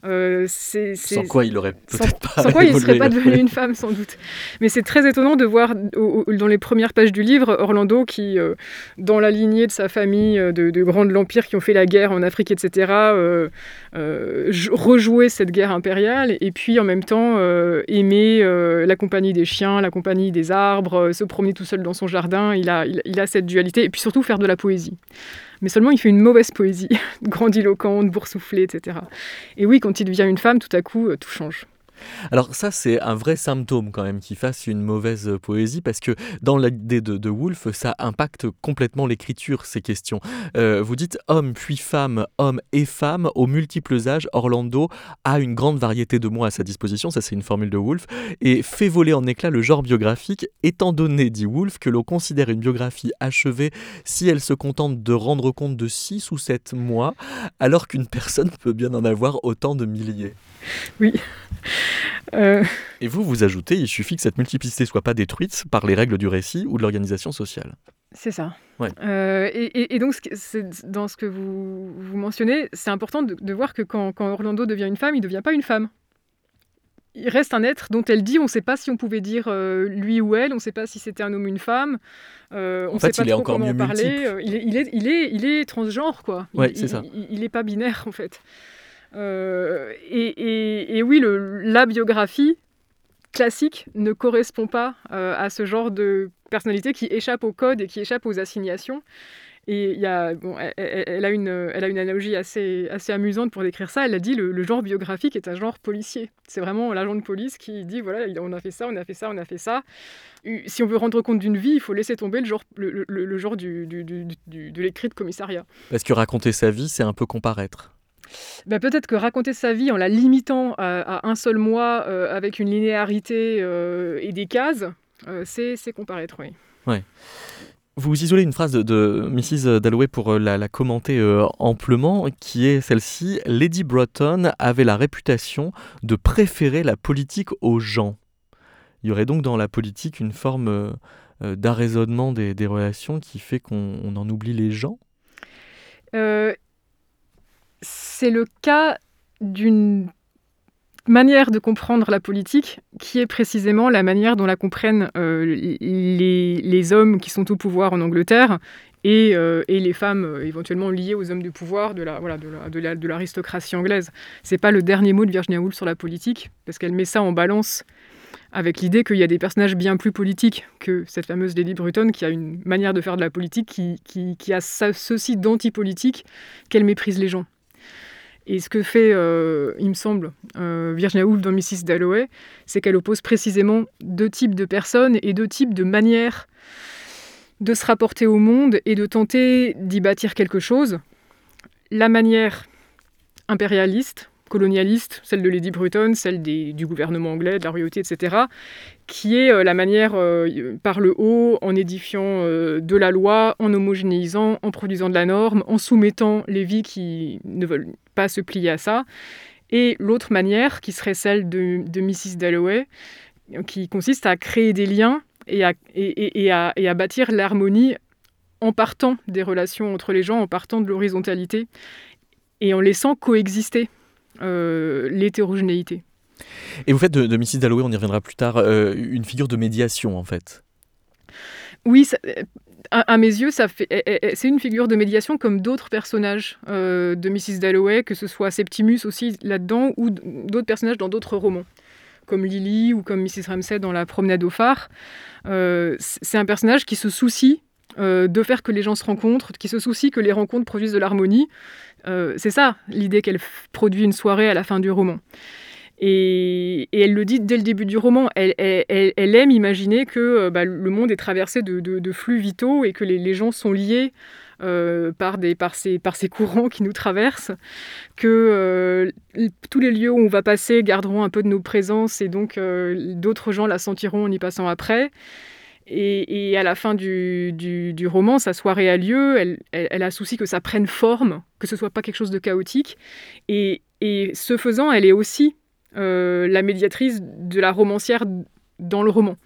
Speaker 3: Euh, sans quoi il aurait peut-être
Speaker 5: pas. Sans quoi il ne serait pas devenu une (laughs) femme, sans doute. Mais c'est très étonnant de voir dans les premières pages du livre Orlando qui, euh, dans la lignée de sa famille euh, de, grands de l'Empire qui ont fait la guerre en Afrique, etc., rejouer cette guerre impériale et puis en même temps aimer la compagnie des chiens, la compagnie des arbres, se promener tout seul dans son jardin. Il a, il a cette dualité et puis surtout faire de la poésie mais seulement il fait une mauvaise poésie, (laughs) grandiloquente, boursouflée, etc. Et oui, quand il devient une femme, tout à coup, euh, tout change.
Speaker 3: Alors ça, c'est un vrai symptôme quand même qu'il fasse une mauvaise poésie, parce que dans l'idée de, de Woolf, ça impacte complètement l'écriture, ces questions. Euh, vous dites homme puis femme, homme et femme, aux multiples âges, Orlando a une grande variété de mots à sa disposition, ça c'est une formule de Woolf, et fait voler en éclat le genre biographique, étant donné, dit Woolf, que l'on considère une biographie achevée si elle se contente de rendre compte de 6 ou 7 mois, alors qu'une personne peut bien en avoir autant de milliers. (laughs)
Speaker 5: Oui.
Speaker 3: Et vous, vous ajoutez, il suffit que cette multiplicité soit pas détruite par les règles du récit ou de l'organisation sociale.
Speaker 5: C'est ça. et, donc, dans ce que vous, vous mentionnez, c'est important de, voir que quand, quand, Orlando devient une femme, il ne devient pas une femme il reste un être dont elle dit on ne sait pas si on pouvait dire euh, lui ou elle, on ne sait pas si c'était un homme ou une femme, euh, on ne sait pas trop en parler. Euh, il, est, il, est, il, est, il, est, transgenre, quoi.
Speaker 3: c'est ça.
Speaker 5: Il n'est pas binaire, (laughs) en fait. Et, et, oui, la biographie classique ne correspond pas à ce genre de personnalité qui échappe au code et qui échappe aux assignations. Et elle, a une, analogie assez, amusante pour décrire ça. Elle a dit le, le genre biographique est un genre policier. C'est vraiment l'agent de police qui dit voilà, on a fait ça, on a fait ça, on a fait ça. Si on veut rendre compte d'une vie, il faut laisser tomber le genre, du, du, de l'écrit de commissariat.
Speaker 3: Parce que raconter sa vie, c'est un peu comparaître.
Speaker 5: Ben peut-être que raconter sa vie en la limitant à, un seul mois euh, avec une linéarité euh, et des cases, euh, c'est comparaître, oui.
Speaker 3: Ouais. Vous isolez une phrase de, Mrs. Dalloway pour euh, la, commenter euh, amplement, qui est celle-ci Lady Broughton avait la réputation de préférer la politique aux gens. Il y aurait donc dans la politique une forme euh, d'arraisonnement des, des, relations qui fait qu'on en oublie les gens?
Speaker 5: C'est le cas d'une manière de comprendre la politique qui est précisément la manière dont la comprennent euh, les, les, hommes qui sont au pouvoir en Angleterre et, euh, et les femmes euh, éventuellement liées aux hommes de pouvoir de la voilà de l'aristocratie anglaise. C'est pas le dernier mot de Virginia Woolf sur la politique parce qu'elle met ça en balance avec l'idée qu'il y a des personnages bien plus politiques que cette fameuse Lady Bruton qui a une manière de faire de la politique qui, qui, qui a ceci d'antipolitique qu'elle méprise les gens. Et ce que fait, euh, il me semble, euh, Virginia Woolf dans Mrs. Dalloway, c'est qu'elle oppose précisément deux types de personnes et deux types de manières de se rapporter au monde et de tenter d'y bâtir quelque chose. La manière impérialiste, colonialiste, celle de Lady Bruton, celle du gouvernement anglais, de la royauté, etc., qui est euh, la manière par le haut, en édifiant de la loi, en homogénéisant, en produisant de la norme, en soumettant les vies qui ne veulent pas se plier à ça. Et l'autre manière, qui serait celle de, Mrs. Dalloway, qui consiste à créer des liens et à, et à bâtir l'harmonie en partant des relations entre les gens, en partant de l'horizontalité et en laissant coexister euh, l'hétérogénéité.
Speaker 3: Et vous faites de, de Mrs. Dalloway, on y reviendra plus tard, euh, une figure de médiation en fait.
Speaker 5: Oui, à, mes yeux, ça fait, c'est une figure de médiation comme d'autres personnages euh, de Mrs. Dalloway, que ce soit Septimus aussi là-dedans ou d'autres personnages dans d'autres romans, comme Lily ou comme Mrs. Ramsay dans La promenade au phare. c'est un personnage qui se soucie de faire que les gens se rencontrent, qui se soucie que les rencontres produisent de l'harmonie, euh, c'est ça l'idée qu'elle produit une soirée à la fin du roman. Et, elle le dit dès le début du roman, elle, aime imaginer que euh, bah, le monde est traversé de, flux vitaux et que les, gens sont liés euh, par, ces, courants qui nous traversent, que tous les lieux où on va passer garderont un peu de nos présences et donc d'autres gens la sentiront en y passant après. Et, à la fin du, roman, sa soirée a lieu, elle, a souci que ça prenne forme, que ce soit pas quelque chose de chaotique. Et, ce faisant, elle est aussi euh, la médiatrice de la romancière dans le roman.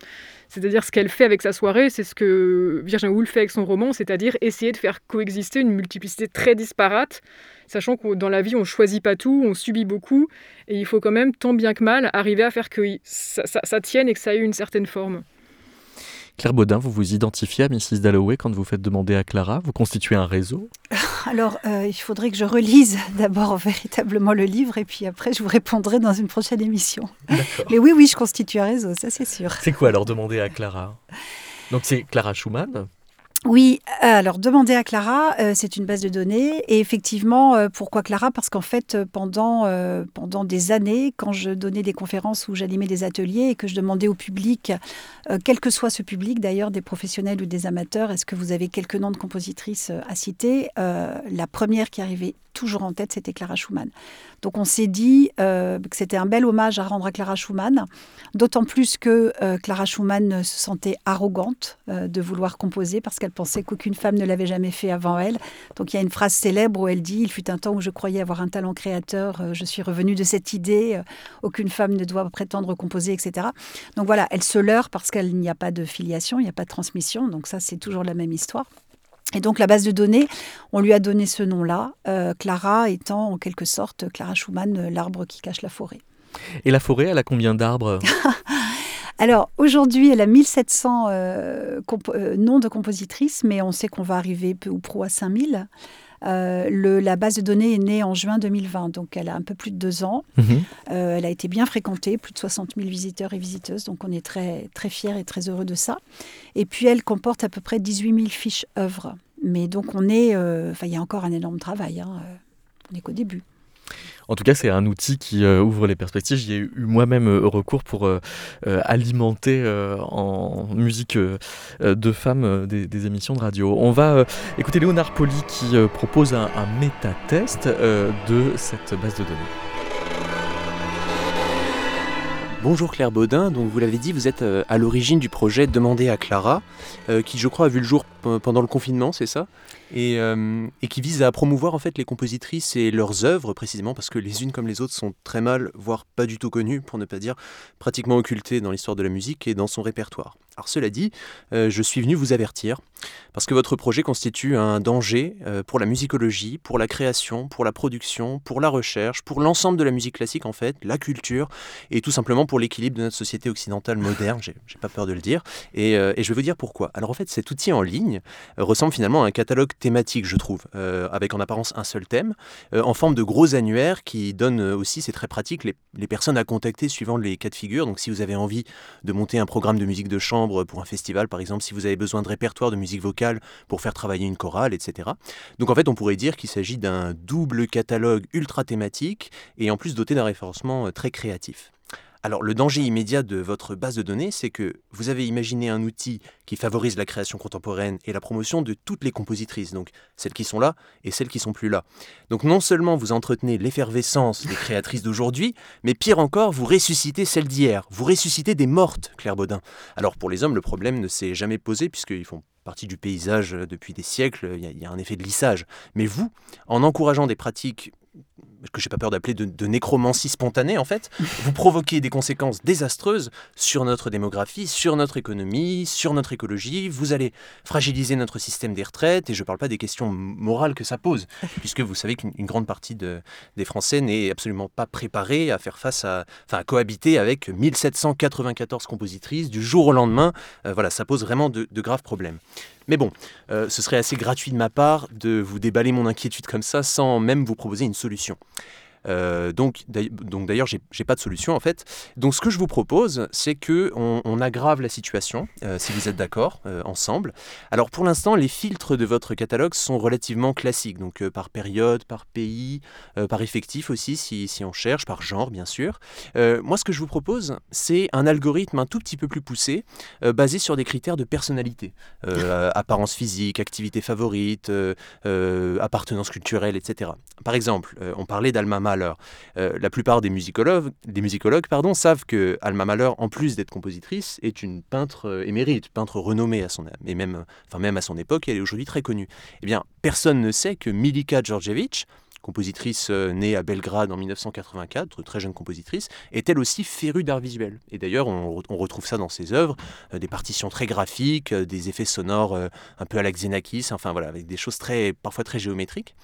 Speaker 5: C'est-à-dire ce qu'elle fait avec sa soirée, c'est ce que Virginia Woolf fait avec son roman, c'est-à-dire essayer de faire coexister une multiplicité très disparate, sachant que dans la vie, on choisit pas tout, on subit beaucoup, et il faut quand même, tant bien que mal, arriver à faire que ça tienne et que ça ait une certaine forme.
Speaker 3: Claire Baudin, vous vous identifiez à Mrs. Dalloway quand vous faites demander à Clara? Vous constituez un réseau? (laughs)
Speaker 4: Alors, euh, il faudrait que je relise (laughs) d'abord véritablement le livre et puis après, je vous répondrai dans une prochaine émission. (laughs) Mais oui, oui, je constitue un réseau, ça c'est sûr.
Speaker 3: C'est quoi alors demander à Clara? Donc c'est Clara Schumann?
Speaker 4: Oui, alors demander à Clara, euh, c'est une base de données. Et effectivement, euh, pourquoi Clara? Parce qu'en fait, pendant, pendant des années, quand je donnais des conférences ou j'animais des ateliers et que je demandais au public euh, quel que soit ce public, d'ailleurs, des professionnels ou des amateurs, est-ce que vous avez quelques noms de compositrices euh, à citer? Euh, La première qui arrivait toujours en tête, c'était Clara Schumann. Donc on s'est dit que c'était un bel hommage à rendre à Clara Schumann, d'autant plus que Clara Schumann se sentait arrogante de vouloir composer parce qu'elle Elle pensait qu'aucune femme ne l'avait jamais fait avant elle. Donc il y a une phrase célèbre où elle dit Il fut un temps où je croyais avoir un talent créateur, euh, je suis revenue de cette idée, euh, aucune femme ne doit prétendre composer, etc. Donc voilà, elle se leurre parce qu'il n'y a pas de filiation, il n'y a pas de transmission. Donc ça, c'est toujours la même histoire. Et donc la base de données, on lui a donné ce nom-là, euh, Clara étant en quelque sorte Clara Schumann, l'arbre qui cache la forêt.
Speaker 3: Et la forêt, elle a combien d'arbres? (laughs)
Speaker 4: Alors aujourd'hui, elle a 1700 euh, euh, noms de compositrices, mais on sait qu'on va arriver peu ou prou à 5000. Euh, le, la base de données est née en juin 2020, donc elle a un peu plus de deux ans.
Speaker 3: Mhm.
Speaker 4: elle a été bien fréquentée, plus de 60 000 visiteurs et visiteuses, donc on est très, très fiers et très heureux de ça. Et puis elle comporte à peu près 18 000 fiches œuvres. Mais donc on est, enfin il y a encore un énorme travail, hein, on n'est qu'au début.
Speaker 3: En tout cas, c'est un outil qui euh, ouvre les perspectives. J'y ai eu moi-même euh, recours pour euh, alimenter en musique de femmes des, émissions de radio. On va écouter Léonard Poli qui propose un, méta-test de cette base de données.
Speaker 6: Bonjour Claire Baudin, donc vous l'avez dit, vous êtes à l'origine du projet Demander à Clara, qui je crois a vu le jour pendant le confinement, c'est ça? Euh, et, qui vise à promouvoir en fait les compositrices et leurs œuvres précisément parce que les unes comme les autres sont très mal, voire pas du tout connues, pour ne pas dire pratiquement occultées dans l'histoire de la musique et dans son répertoire. Alors cela dit, euh, je suis venu vous avertir parce que votre projet constitue un danger euh, pour la musicologie, pour la création, pour la production, pour la recherche, pour l'ensemble de la musique classique en fait, la culture et tout simplement pour l'équilibre de notre société occidentale moderne. J'ai pas peur de le dire et, et je vais vous dire pourquoi. Alors en fait, cet outil en ligne ressemble finalement à un catalogue thématique, je trouve, euh, avec en apparence un seul thème, euh, en forme de gros annuaires qui donnent aussi, c'est très pratique, les, les, personnes à contacter suivant les cas de figure. Donc si vous avez envie de monter un programme de musique de chambre pour un festival, par exemple, si vous avez besoin de répertoire de musique vocale pour faire travailler une chorale, etc. Donc en fait, on pourrait dire qu'il s'agit d'un double catalogue ultra thématique et en plus doté d'un référencement euh, très créatif. Alors le danger immédiat de votre base de données, c'est que vous avez imaginé un outil qui favorise la création contemporaine et la promotion de toutes les compositrices, donc celles qui sont là et celles qui sont plus là. Donc non seulement vous entretenez l'effervescence des créatrices d'aujourd'hui, mais pire encore, vous ressuscitez celles d'hier, vous ressuscitez des mortes, Claire Baudin. Alors pour les hommes, le problème ne s'est jamais posé puisqu'ils font partie du paysage depuis des siècles, il y, y a un effet de lissage. Mais vous, en encourageant des pratiques que j'ai pas peur d'appeler de, nécromancie spontanée en fait, (laughs) vous provoquez des conséquences désastreuses sur notre démographie, sur notre économie, sur notre écologie. Vous allez fragiliser notre système des retraites et je ne parle pas des questions morales que ça pose, (laughs) puisque vous savez qu'une grande partie de, des Français n'est absolument pas préparée à faire face à, enfin, à cohabiter avec 1794 compositrices du jour au lendemain. Euh, voilà, ça pose vraiment de, de graves problèmes. Mais bon, euh, ce serait assez gratuit de ma part de vous déballer mon inquiétude comme ça sans même vous proposer une solution. Euh, donc, d'ailleurs, j'ai pas de solution en fait. Donc, ce que je vous propose, c'est que on, aggrave la situation, euh, si vous êtes d'accord, euh, ensemble. Alors, pour l'instant, les filtres de votre catalogue sont relativement classiques, donc par période, par pays, par effectif aussi, si, si, on cherche, par genre, bien sûr. moi, ce que je vous propose, c'est un algorithme un tout petit peu plus poussé, basé sur des critères de personnalité, (laughs) apparence physique, activité favorite, appartenance culturelle, etc. Par exemple, on parlait d'Alma Euh, la plupart des musicologues, savent que Alma Mahler, en plus d'être compositrice, est une peintre euh, émérite, peintre renommée à son et même, enfin même à son époque, elle est aujourd'hui très connue. Eh bien, personne ne sait que Milika Djordjevic, compositrice euh, née à Belgrade en 1984, très jeune compositrice, est elle aussi férue d'art visuel. Et d'ailleurs, on, retrouve ça dans ses œuvres, des partitions très graphiques, des effets sonores un peu à la Xenakis, enfin voilà, avec des choses très, parfois très géométriques.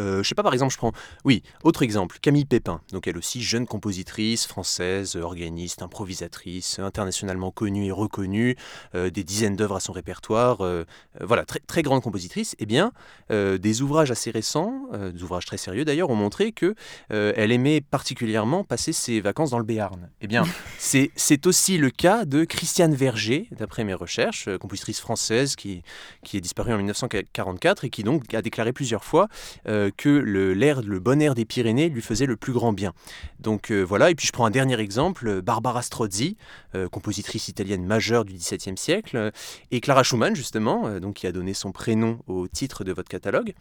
Speaker 6: Euh, je sais pas, par exemple, je prends. Oui, autre exemple, Camille Pépin. Donc, elle aussi, jeune compositrice française, organiste, improvisatrice, internationalement connue et reconnue, euh, des dizaines d'œuvres à son répertoire. Euh, voilà, très, très grande compositrice. Eh bien, des ouvrages assez récents, des ouvrages très sérieux d'ailleurs, ont montré que elle aimait particulièrement passer ses vacances dans le Béarn. Eh bien, (laughs) c'est aussi le cas de Christiane Verger, d'après mes recherches, compositrice française qui, qui est disparue en 1944 et qui donc a déclaré plusieurs fois que le, le bon air des Pyrénées lui faisait le plus grand bien. Donc euh, voilà, et puis je prends un dernier exemple, Barbara Strozzi, euh, compositrice italienne majeure du XVIIe siècle, et Clara Schumann justement, euh, donc qui a donné son prénom au titre de votre catalogue.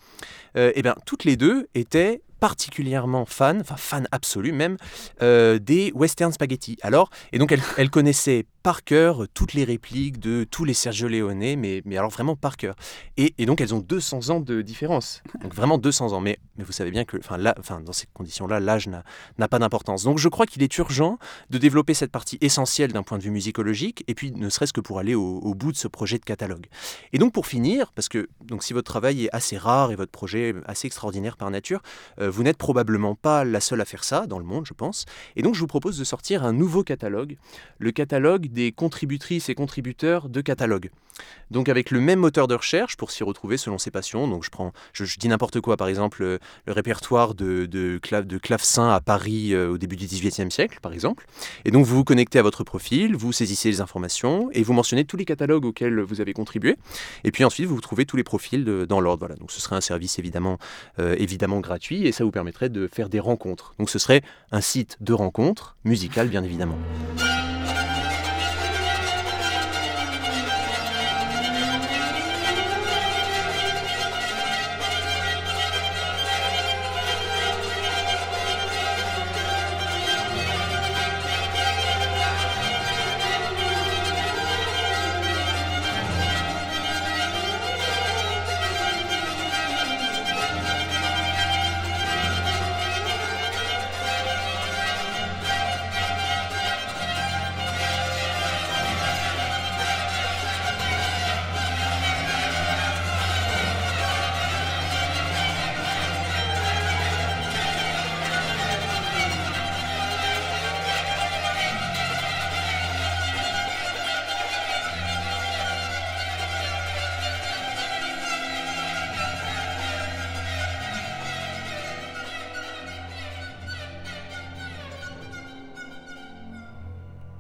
Speaker 6: et bien toutes les deux étaient particulièrement fan, enfin fan absolu même, euh, des western spaghetti. Alors, et donc elle, elle connaissait par cœur toutes les répliques de tous les Sergio Leone, mais, mais alors vraiment par cœur. Et, et donc elles ont 200 ans de différence. Donc vraiment 200 ans. Mais, mais vous savez bien que enfin, là, enfin, dans ces conditions-là, l'âge n'a- pas d'importance. Donc je crois qu'il est urgent de développer cette partie essentielle d'un point de vue musicologique, et puis ne serait-ce que pour aller au, au bout de ce projet de catalogue. Et donc pour finir, parce que donc, si votre travail est assez rare et votre projet assez extraordinaire par nature, euh, vous n'êtes probablement pas la seule à faire ça dans le monde, je pense. Et donc je vous propose de sortir un nouveau catalogue, le catalogue des contributrices et contributeurs de catalogue. Donc avec le même moteur de recherche pour s'y retrouver selon ses passions. Donc je prends, je, dis n'importe quoi, par exemple le, le répertoire de, de, clave, clavecin à Paris euh, au début du XVIIIe siècle, par exemple. Et donc vous vous connectez à votre profil, vous saisissez les informations et vous mentionnez tous les catalogues auxquels vous avez contribué. Et puis ensuite vous trouvez tous les profils dans l'ordre. Voilà. Donc ce serait un service évidemment, euh, évidemment gratuit ça vous permettrait de faire des rencontres. Donc ce serait un site de rencontres musicales bien évidemment.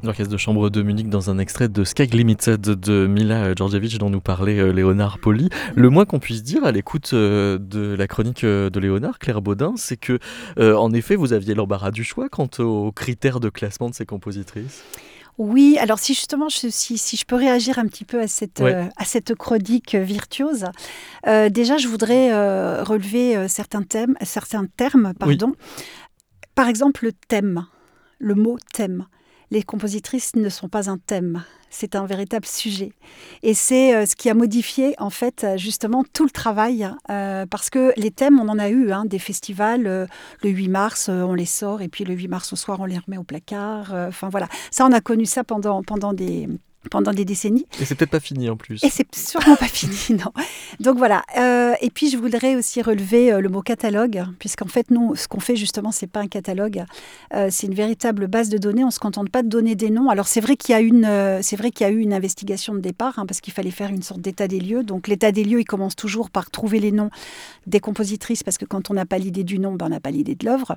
Speaker 3: L'orchestre de chambre de Munich dans un extrait de Sky Limited de Mila Djordjevic dont nous parlait euh, Léonard Poli. Le moins qu'on puisse dire à l'écoute euh, de la chronique euh, de Léonard, Claire Baudin, c'est que euh, en effet vous aviez l'embarras du choix quant aux critères de classement de ces compositrices.
Speaker 4: Oui, alors si justement, je- si, si je peux réagir un petit peu à cette,
Speaker 3: Ouais.
Speaker 4: euh, à cette chronique virtuose, euh, déjà je voudrais euh, relever certains, thèmes, certains termes. Pardon. Par exemple, le thème, le mot thème. Les compositrices ne sont pas un thème, c'est un véritable sujet. Et c'est euh, ce qui a modifié en fait justement tout le travail, euh, parce que les thèmes, on en a eu, hein, des festivals, euh, le 8 mars, on les sort, et puis le 8 mars au soir, on les remet au placard. Enfin voilà, ça, on a connu ça pendant, pendant, des, pendant des décennies.
Speaker 3: Et c'est peut-être pas fini en plus.
Speaker 4: Et c'est sûrement pas fini, (laughs) non. Donc voilà. Euh, et puis je voudrais aussi relever euh, le mot catalogue, puisqu'en fait, nous, ce qu'on fait justement, c'est pas un catalogue, euh, c'est une véritable base de données. On se contente pas de donner des noms. Alors c'est vrai qu'il y a une, euh, c'est vrai qu'il y a eu une investigation de départ, hein, parce qu'il fallait faire une sorte d'état des lieux. Donc l'état des lieux, il commence toujours par trouver les noms des compositrices, parce que quand on n'a pas l'idée du nom, ben, on n'a pas l'idée de l'œuvre.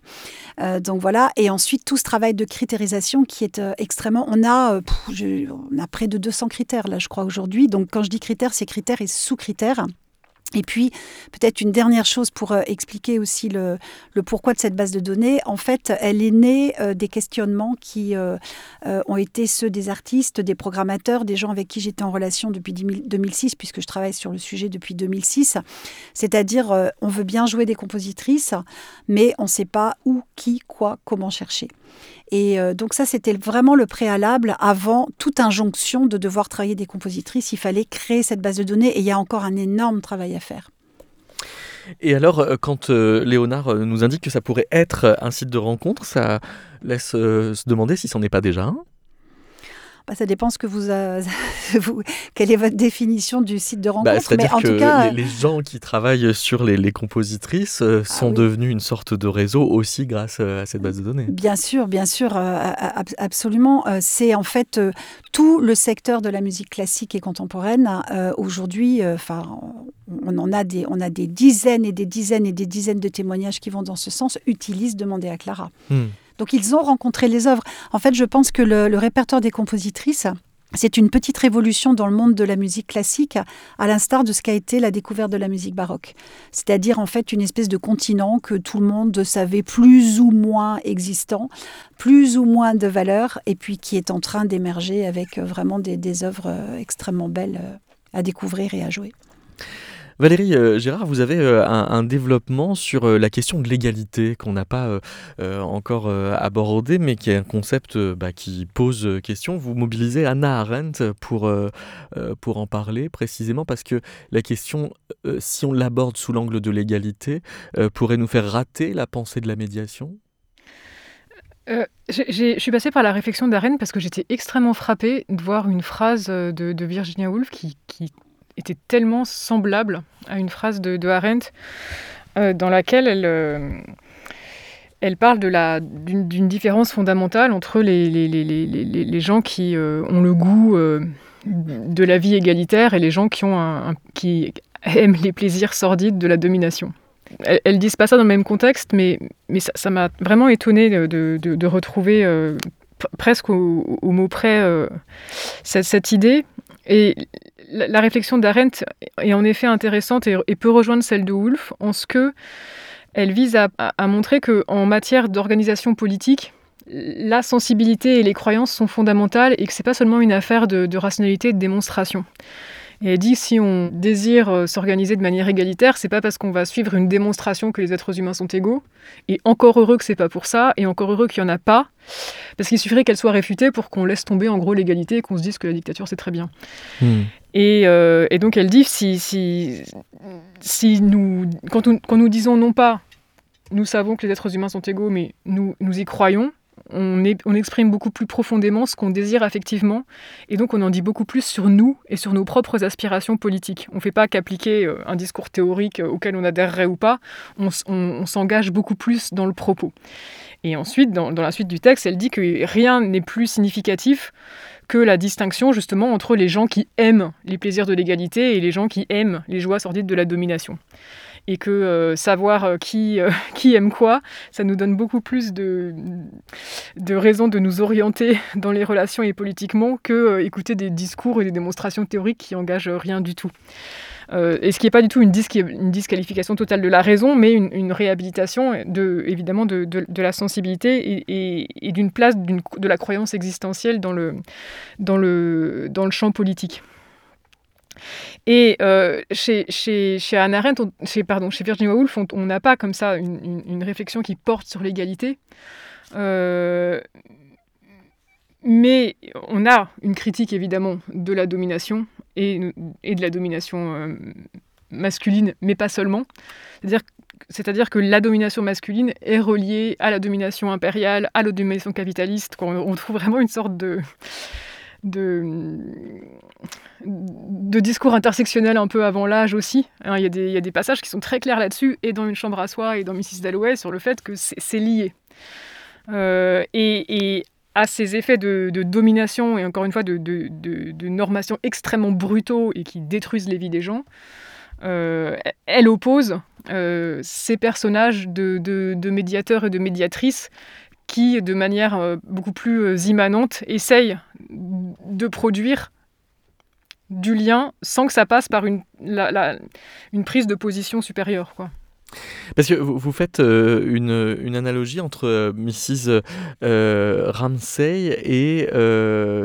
Speaker 4: Donc voilà. Et ensuite tout ce travail de critérisation qui est extrêmement. On a, pff, je- on a près de 200 critères là, je crois aujourd'hui. Donc quand je dis critères, c'est critères et sous-critères. Et puis, peut-être une dernière chose pour euh, expliquer aussi le, pourquoi de cette base de données. En fait, elle est née euh, des questionnements qui euh, ont été ceux des artistes, des programmateurs, des gens avec qui j'étais en relation depuis 10 000 2006, puisque je travaille sur le sujet depuis 2006. C'est-à-dire, on veut bien jouer des compositrices, mais on ne sait pas où, qui, quoi, comment chercher. Et euh, donc ça, c'était vraiment le préalable avant toute injonction de devoir travailler des compositrices. Il fallait créer cette base de données et il y a encore un énorme travail à faire.
Speaker 3: Et alors, euh, quand euh, Léonard nous indique que ça pourrait être un site de rencontre, ça laisse se demander si c'en est pas déjà un.
Speaker 4: Bah, ça dépend ce que vous, (laughs) vous- quelle est votre définition du site de rencontre.
Speaker 3: Bah, C'est-à-dire
Speaker 4: mais en
Speaker 3: que
Speaker 4: tout cas,
Speaker 3: les, les gens qui travaillent sur les, les compositrices euh, sont
Speaker 4: oui.
Speaker 3: devenus une sorte de réseau aussi grâce euh, à cette base de données.
Speaker 4: Bien sûr, bien sûr, euh, ab- absolument. C'est en fait euh, tout le secteur de la musique classique et contemporaine. euh, Aujourd'hui, enfin, on en a des, on a des dizaines et des dizaines et des dizaines de témoignages qui vont dans ce sens. Utilise demander à Clara.
Speaker 3: Hmm.
Speaker 4: Donc ils ont rencontré les œuvres. En fait, je pense que le, répertoire des compositrices, c'est une petite révolution dans le monde de la musique classique, à l'instar de ce qu'a été la découverte de la musique baroque. C'est-à-dire en fait une espèce de continent que tout le monde savait plus ou moins existant, plus ou moins de valeur, et puis qui est en train d'émerger avec euh, vraiment des, des œuvres euh, extrêmement belles euh, à découvrir et à jouer.
Speaker 3: Valérie euh, Gérard, vous avez euh, un, développement sur euh, la question de l'égalité qu'on n'a pas encore abordé, mais qui est un concept bah, qui pose question. Vous mobilisez Anna Arendt pour, pour en parler précisément parce que la question, si on l'aborde sous l'angle de l'égalité, pourrait nous faire rater la pensée de la médiation?
Speaker 5: Je suis passée par la réflexion d'Arendt parce que j'étais extrêmement frappée de voir une phrase de, Virginia Woolf qui était tellement semblable à une phrase de, Arendt euh, dans laquelle elle, euh, elle parle d'une différence fondamentale entre les, les, les, les gens qui euh, ont le goût de la vie égalitaire et les gens qui, ont un, qui aiment les plaisirs sordides de la domination. Elles, ne disent pas ça dans le même contexte, mais, mais ça m'a vraiment étonné de, de, retrouver presque au, mot près cette, cette, idée. Et la, réflexion d'Arendt est en effet intéressante et, peut rejoindre celle de Woolf en ce que elle vise à, montrer que en matière d'organisation politique, la sensibilité et les croyances sont fondamentales et que c'est pas seulement une affaire de rationalité et de démonstration. Et elle dit si on désire euh, s'organiser de manière égalitaire, c'est pas parce qu'on va suivre une démonstration que les êtres humains sont égaux. Et encore heureux que c'est pas pour ça, et encore heureux qu'il y en a pas, parce qu'il suffirait qu'elle soit réfutée pour qu'on laisse tomber en gros l'égalité et qu'on se dise que la dictature c'est très bien. Hmm. Euh, et, donc elle dit si, si, si nous, quand, quand nous disons non pas nous savons que les êtres humains sont égaux, mais nous, nous y croyons, on, exprime beaucoup plus profondément ce qu'on désire affectivement, et donc on en dit beaucoup plus sur nous et sur nos propres aspirations politiques. On ne fait pas qu'appliquer euh, un discours théorique euh, auquel on adhérerait ou pas, on, s'engage beaucoup plus dans le propos. Et ensuite, dans, la suite du texte, elle dit que rien n'est plus significatif que la distinction justement entre les gens qui aiment les plaisirs de l'égalité et les gens qui aiment les joies sordides de la domination et que euh, savoir euh, qui, euh, (laughs) qui aime quoi, ça nous donne beaucoup plus de, de raisons de nous orienter (laughs) dans les relations et politiquement que écouter des discours et des démonstrations théoriques qui engagent rien du tout. et ce qui n'est pas du tout une, disqualification totale de la raison, mais une, réhabilitation de, évidemment de, de, la sensibilité et, et, d'une place de la croyance existentielle dans le, dans le, dans le champ politique. Et euh, chez, chez, chez Anna Arendt, chez, pardon, chez Virginia Woolf, on n'a pas comme ça une, une, réflexion qui porte sur l'égalité. Euh, mais on a une critique évidemment de la domination et, de la domination euh, masculine, mais pas seulement. C'est-à-dire c'est-à-dire que la domination masculine est reliée à la domination impériale, à la domination capitaliste. On trouve vraiment une sorte de, de, de discours intersectionnels un peu avant l'âge aussi. Hein, il y, a des passages qui sont très clairs là-dessus, et dans Une chambre à soi et dans Mrs. Dalloway, sur le fait que c'est lié. Euh, et, à ces effets de, domination et encore une fois de, de, normation extrêmement brutaux et qui détruisent les vies des gens, euh, elle oppose euh, ces personnages de, médiateurs et de médiatrices qui, de manière euh, beaucoup plus euh, immanente, essaye de produire du lien sans que ça passe par une, une prise de position supérieure. Quoi.
Speaker 3: Parce que vous, faites euh, une, une, analogie entre euh, Mrs. Euh, Ramsey et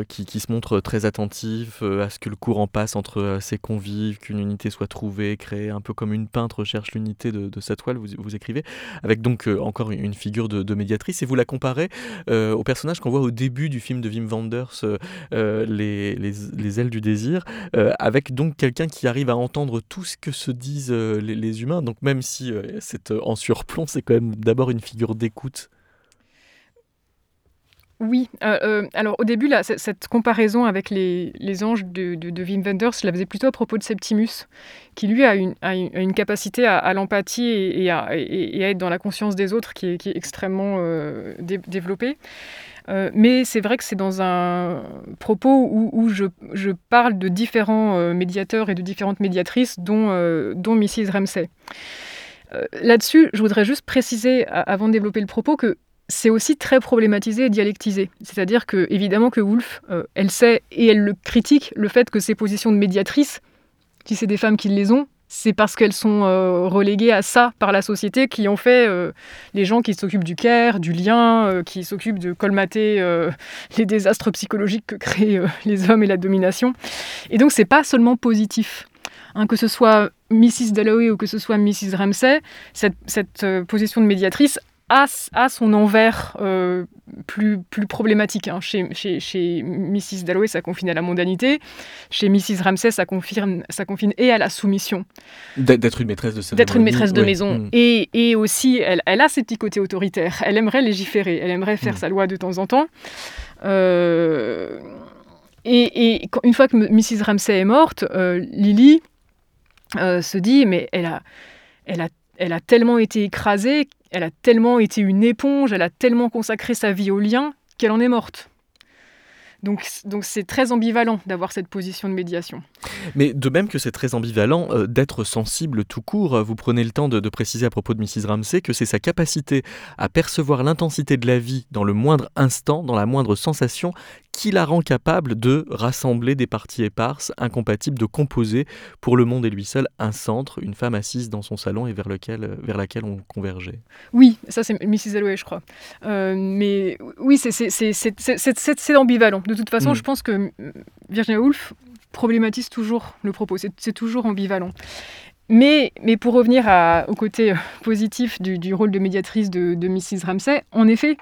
Speaker 3: qui, qui, se montre très attentif à ce que le courant passe entre ses convives, qu'une unité soit trouvée, créée, un peu comme une peintre cherche l'unité de, sa toile, vous, vous écrivez, avec donc encore une figure de, médiatrice, et vous la comparez au personnage qu'on voit au début du film de Wim Wenders, les, les, les, ailes du désir, avec donc quelqu'un qui arrive à entendre tout ce que se disent les humains, donc même si c'est euh, en surplomb, c'est quand même d'abord une figure d'écoute.
Speaker 5: Oui, euh, euh, alors au début, là, cette comparaison avec les, anges de, de, Wim Wenders, je la faisais plutôt à propos de Septimus, qui lui a une, capacité à, l'empathie et, à, être dans la conscience des autres qui est, extrêmement développée. mais c'est vrai que c'est dans un propos où, je, parle de différents médiateurs et de différentes médiatrices, dont, dont Mrs. Ramsay. Euh, là-dessus, je voudrais juste préciser, avant de développer le propos, que c'est aussi très problématisé et dialectisé. C'est-à-dire que, évidemment, que Woolf, euh, elle sait et elle le critique, le fait que ces positions de médiatrice, si c'est des femmes qui les ont, c'est parce qu'elles sont euh, reléguées à ça par la société qui ont fait les gens qui s'occupent du care, du lien, qui s'occupent de colmater les désastres psychologiques que créent les hommes et la domination. Et donc c'est pas seulement positif. Hein, que ce soit Mrs. Dalloway ou que ce soit Mrs. Ramsay, cette, euh, position de médiatrice a, son envers euh, plus, plus problématique. Hein. Chez, chez, Mrs. Dalloway, ça confine à la mondanité. Chez Mrs. Ramsay, ça, confine et à la soumission.
Speaker 3: D'être une maîtresse de
Speaker 5: D'être une maîtresse de maison. Mm. Et, et, aussi, elle, elle, a ses petits côtés autoritaires. Elle aimerait légiférer. Elle aimerait faire mm. sa loi de temps en temps. Euh, et, et, une fois que Mrs. Ramsay est morte, euh, Lily euh, se dit, mais elle a, elle, a, elle a tellement été écrasée, elle a tellement été une éponge, elle a tellement consacré sa vie au lien qu'elle en est morte. Donc, donc c'est très ambivalent d'avoir cette position de médiation.
Speaker 3: Mais de même que c'est très ambivalent euh, d'être sensible tout court, vous prenez le temps de, de, préciser à propos de Mrs. Ramsey que c'est sa capacité à percevoir l'intensité de la vie dans le moindre instant, dans la moindre sensation, qui la rend capable de rassembler des parties éparses, incompatibles, de composer pour le monde et lui seul un centre, une femme assise dans son salon et vers, lequel, vers laquelle on convergeait.
Speaker 5: Oui, ça c'est Mrs. Alloway, je crois. Euh, mais oui, c'est ambivalent. De toute façon, mm. je pense que Virginia Woolf problématise toujours le propos. C'est toujours ambivalent. Mais, mais, pour revenir à, au côté euh, positif du, du, rôle de médiatrice de, de Mrs. Ramsay, en effet,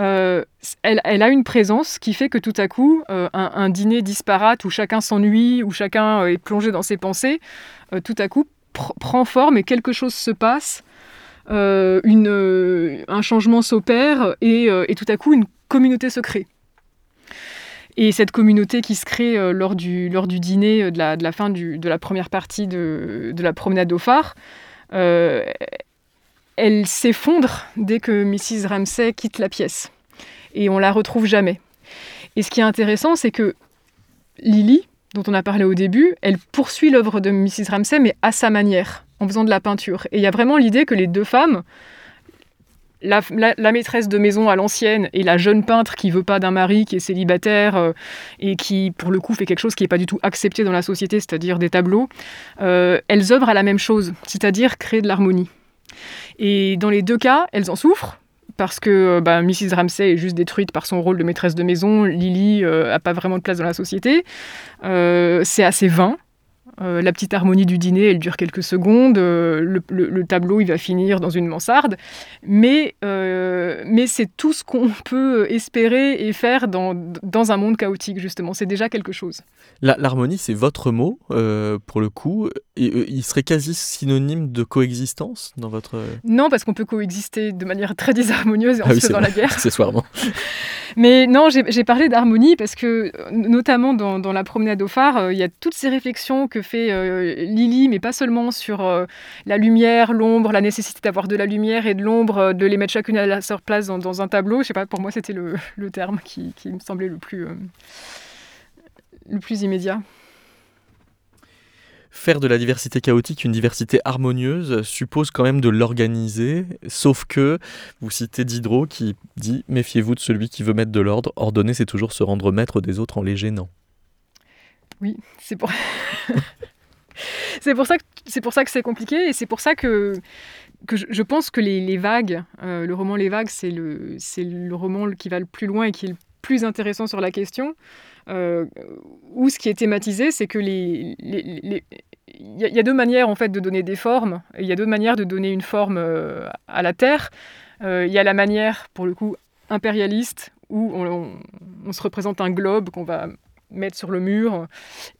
Speaker 5: euh, elle, a une présence qui fait que tout à coup, euh, un, dîner disparate où chacun s'ennuie, où chacun euh, est plongé dans ses pensées, tout à coup prend forme et quelque chose se passe, un changement s'opère et, tout à coup une communauté se crée. Et cette communauté qui se crée lors, du, dîner de la, fin de la première partie de la promenade au phare, elle s'effondre dès que Mrs. Ramsay quitte la pièce. Et on la retrouve jamais. Et ce qui est intéressant, c'est que Lily, dont on a parlé au début, elle poursuit l'œuvre de Mrs. Ramsay, mais à sa manière, en faisant de la peinture. Et il y a vraiment l'idée que les deux femmes, la, maîtresse de maison à l'ancienne et la jeune peintre qui veut pas d'un mari, qui est célibataire euh, et qui, pour le coup, fait quelque chose qui n'est pas du tout accepté dans la société, c'est-à-dire des tableaux, euh, elles œuvrent à la même chose, c'est-à-dire créer de l'harmonie. Et dans les deux cas, elles en souffrent parce que euh, bah, Mrs. Ramsay est juste détruite par son rôle de maîtresse de maison. Lily n'a euh, pas vraiment de place dans la société. Euh, c'est assez vain. Euh, la petite harmonie du dîner, elle dure quelques secondes. Euh, le, tableau, il va finir dans une mansarde. Mais, euh, mais c'est tout ce qu'on (laughs) peut espérer et faire dans, dans un monde chaotique, justement. C'est déjà quelque chose.
Speaker 3: L'harmonie, c'est votre mot, pour le coup. Et, il serait quasi synonyme de coexistence dans votre...
Speaker 5: Non, parce qu'on peut coexister de manière très désharmonieuse et en ah se dans la guerre. (laughs)
Speaker 3: Accessoirement. (laughs)
Speaker 5: mais non, j'ai parlé d'harmonie parce que, notamment dans, dans la promenade au phare, il y a toutes ces réflexions que fait euh, Lily, mais pas seulement sur euh, la lumière, l'ombre, la nécessité d'avoir de la lumière et de l'ombre, euh, de les mettre chacune à leur place dans, un tableau. Je sais pas, pour moi, c'était le, terme qui, me semblait le plus, le plus immédiat.
Speaker 3: Faire de la diversité chaotique une diversité harmonieuse suppose quand même de l'organiser, sauf que vous citez Diderot qui dit Méfiez-vous de celui qui veut mettre de l'ordre, ordonner c'est toujours se rendre maître des autres en les gênant.
Speaker 5: Oui, (laughs) c'est pour... ça que c'est pour ça que c'est compliqué et c'est pour ça que je, pense que les, vagues, euh, le roman Les vagues, c'est le roman qui va le plus loin et qui est le plus intéressant sur la question. Euh, où ce qui est thématisé, c'est que les, il y, a deux manières en fait de donner des formes. Il y a deux manières de donner une forme euh, à la Terre. Il y a la manière, pour le coup, impérialiste, où on se représente un globe qu'on va mettre sur le mur.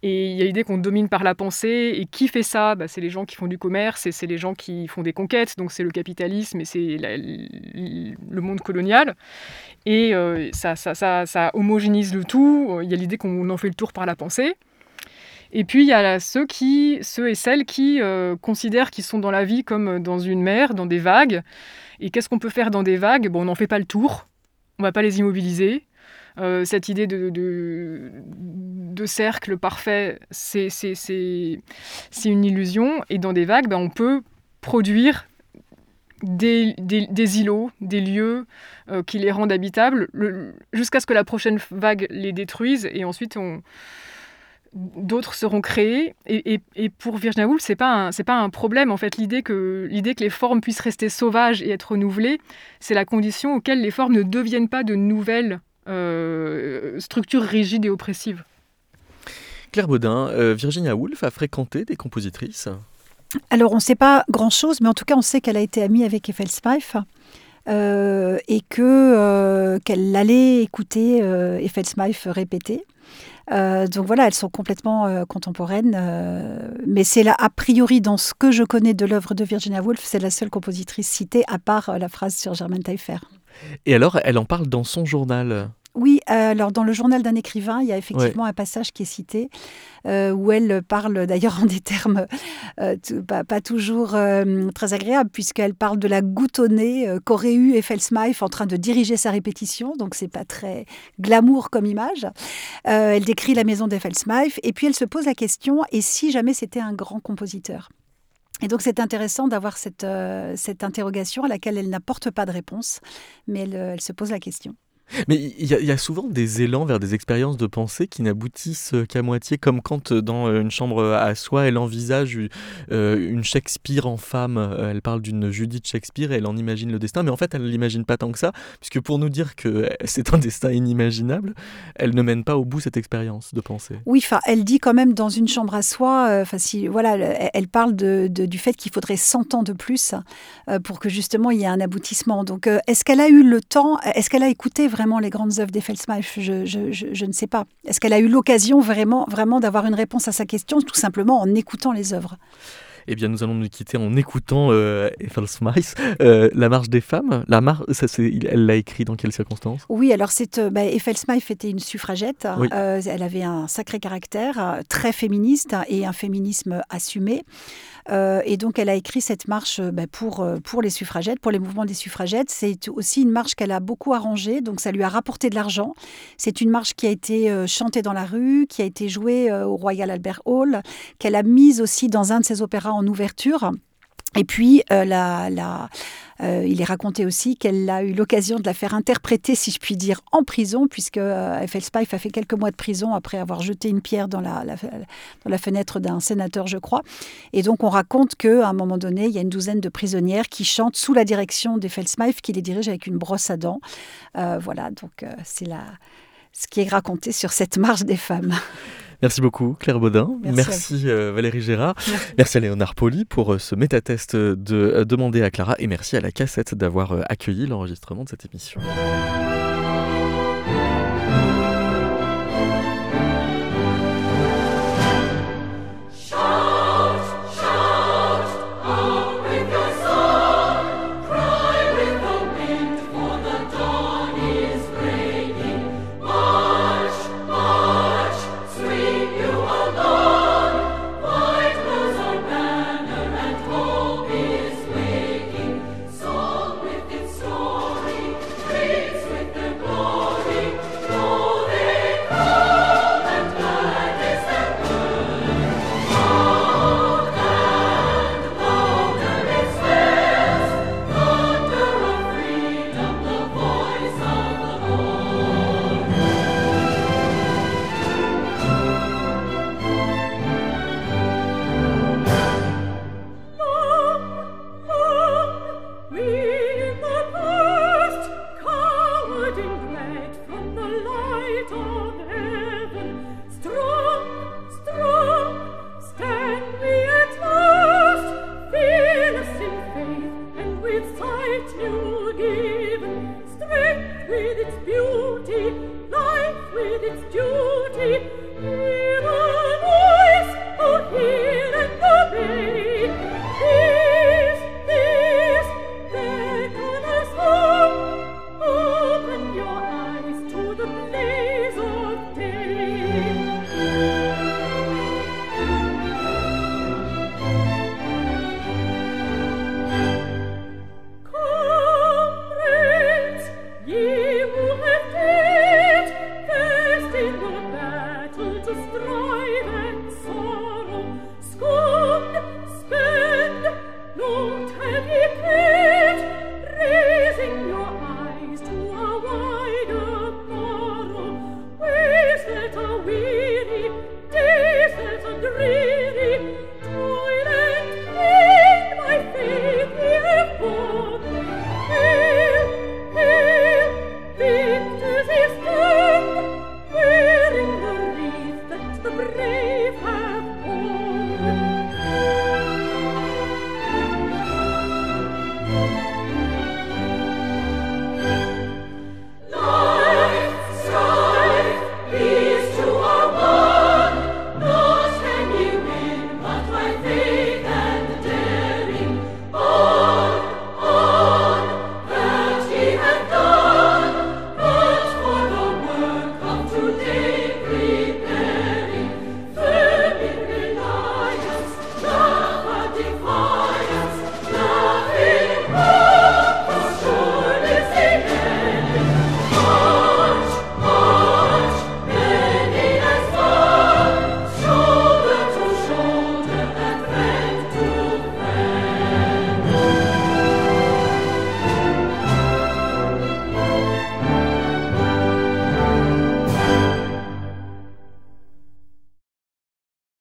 Speaker 5: Et il y a l'idée qu'on domine par la pensée. Et qui fait ça? Bah, C'est les gens qui font du commerce et c'est les gens qui font des conquêtes. Donc c'est le capitalisme et c'est le monde colonial. Et euh, ça, ça, ça, ça, homogénise le tout. Il y a l'idée qu'on en fait le tour par la pensée. Et puis il y a ceux, qui, ceux et celles qui euh, considèrent qu'ils sont dans la vie comme dans une mer, dans des vagues. Et qu'est-ce qu'on peut faire dans des vagues? Bon, on n'en fait pas le tour. On va pas les immobiliser. Euh, cette idée de, cercle parfait, c'est une illusion. Et dans des vagues, ben, on peut produire des, îlots, des lieux euh, qui les rendent habitables, jusqu'à ce que la prochaine vague les détruise. Et ensuite, d'autres seront créés. Et, pour Virginia Woolf, c'est pas pas un problème en fait. L'idée que les formes puissent rester sauvages et être renouvelées, c'est la condition auquel les formes ne deviennent pas de nouvelles structure rigide et oppressive.
Speaker 3: Claire Baudin, euh, Virginia Woolf a fréquenté des compositrices
Speaker 4: Alors, on ne sait pas grand-chose, mais en tout cas, on sait qu'elle a été amie avec Eiffel euh, et que euh, qu'elle allait écouter euh, Eiffel répéter. donc voilà, elles sont complètement contemporaines, mais c'est là, a priori, dans ce que je connais de l'œuvre de Virginia Woolf, c'est la seule compositrice citée, à part la phrase sur Germaine Taillefer.
Speaker 3: Et alors, elle en parle dans son journal.
Speaker 4: Oui, euh, alors dans le journal d'un écrivain, il y a effectivement un passage qui est cité euh, où elle parle (laughs) d'ailleurs en des termes euh, pas, toujours très agréables puisqu'elle parle de la nez qu'aurait eu Eiffelsmeif en train de diriger sa répétition, donc c'est pas très glamour comme image. elle décrit la maison d'Eiffelsmeif et puis elle se pose la question et si jamais c'était un grand compositeur? Et donc c'est intéressant d'avoir cette, cette interrogation à laquelle elle n'apporte pas de réponse, mais elle se pose la question.
Speaker 3: Mais il y, a souvent des élans vers des expériences de pensée qui n'aboutissent qu'à moitié, comme quand euh, dans euh, une chambre à soi, elle envisage euh, une Shakespeare en femme. Elle parle d'une Judith Shakespeare et elle en imagine le destin, mais en fait, elle ne l'imagine pas tant que ça, puisque pour nous dire que c'est un destin inimaginable, elle ne mène pas au bout cette expérience de pensée.
Speaker 4: Oui, enfin, elle dit quand même dans une chambre à soi, enfin, si, voilà, elle parle du fait qu'il faudrait 100 ans de plus pour que justement il y ait un aboutissement. Donc, est-ce qu'elle a eu le temps, est-ce qu'elle a écouté vraiment vraiment les grandes œuvres d'Effelsmeif je, je, je, ne sais pas. Est-ce qu'elle a eu l'occasion vraiment, vraiment d'avoir une réponse à sa question, tout simplement en écoutant les œuvres?
Speaker 3: Eh bien, nous allons nous quitter en écoutant euh, euh La marche des femmes. La mar ça, elle l'a écrit dans quelles circonstances?
Speaker 4: Oui, alors c'est, euh, bah, était une suffragette. Euh, elle avait un sacré caractère, très féministe et un féminisme assumé. Euh, et donc, elle a écrit cette marche euh, bah, pour, euh, pour les suffragettes, pour les mouvements des suffragettes. C'est aussi une marche qu'elle a beaucoup arrangée, donc ça lui a rapporté de l'argent. C'est une marche qui a été chantée dans la rue, qui a été jouée au Royal Albert Hall, qu'elle a mise aussi dans un de ses opéras en ouverture. Et puis, euh, euh, il est raconté aussi qu'elle a eu l'occasion de la faire interpréter, si je puis dire, en prison, puisque euh, a fait quelques mois de prison après avoir jeté une pierre dans la, fenêtre d'un sénateur, je crois. Et donc, on raconte qu'à un moment donné, il y a une douzaine de prisonnières qui chantent sous la direction d'Effelsmeif, qui les dirige avec une brosse à dents. voilà, donc c'est ce qui est raconté sur cette marche des femmes.
Speaker 3: Merci beaucoup Claire Baudin. Merci, euh, Valérie Gérard. Merci. à Léonard Poli pour euh, ce métatest de euh, Demander à Clara et merci à la cassette d'avoir accueilli l'enregistrement de cette émission.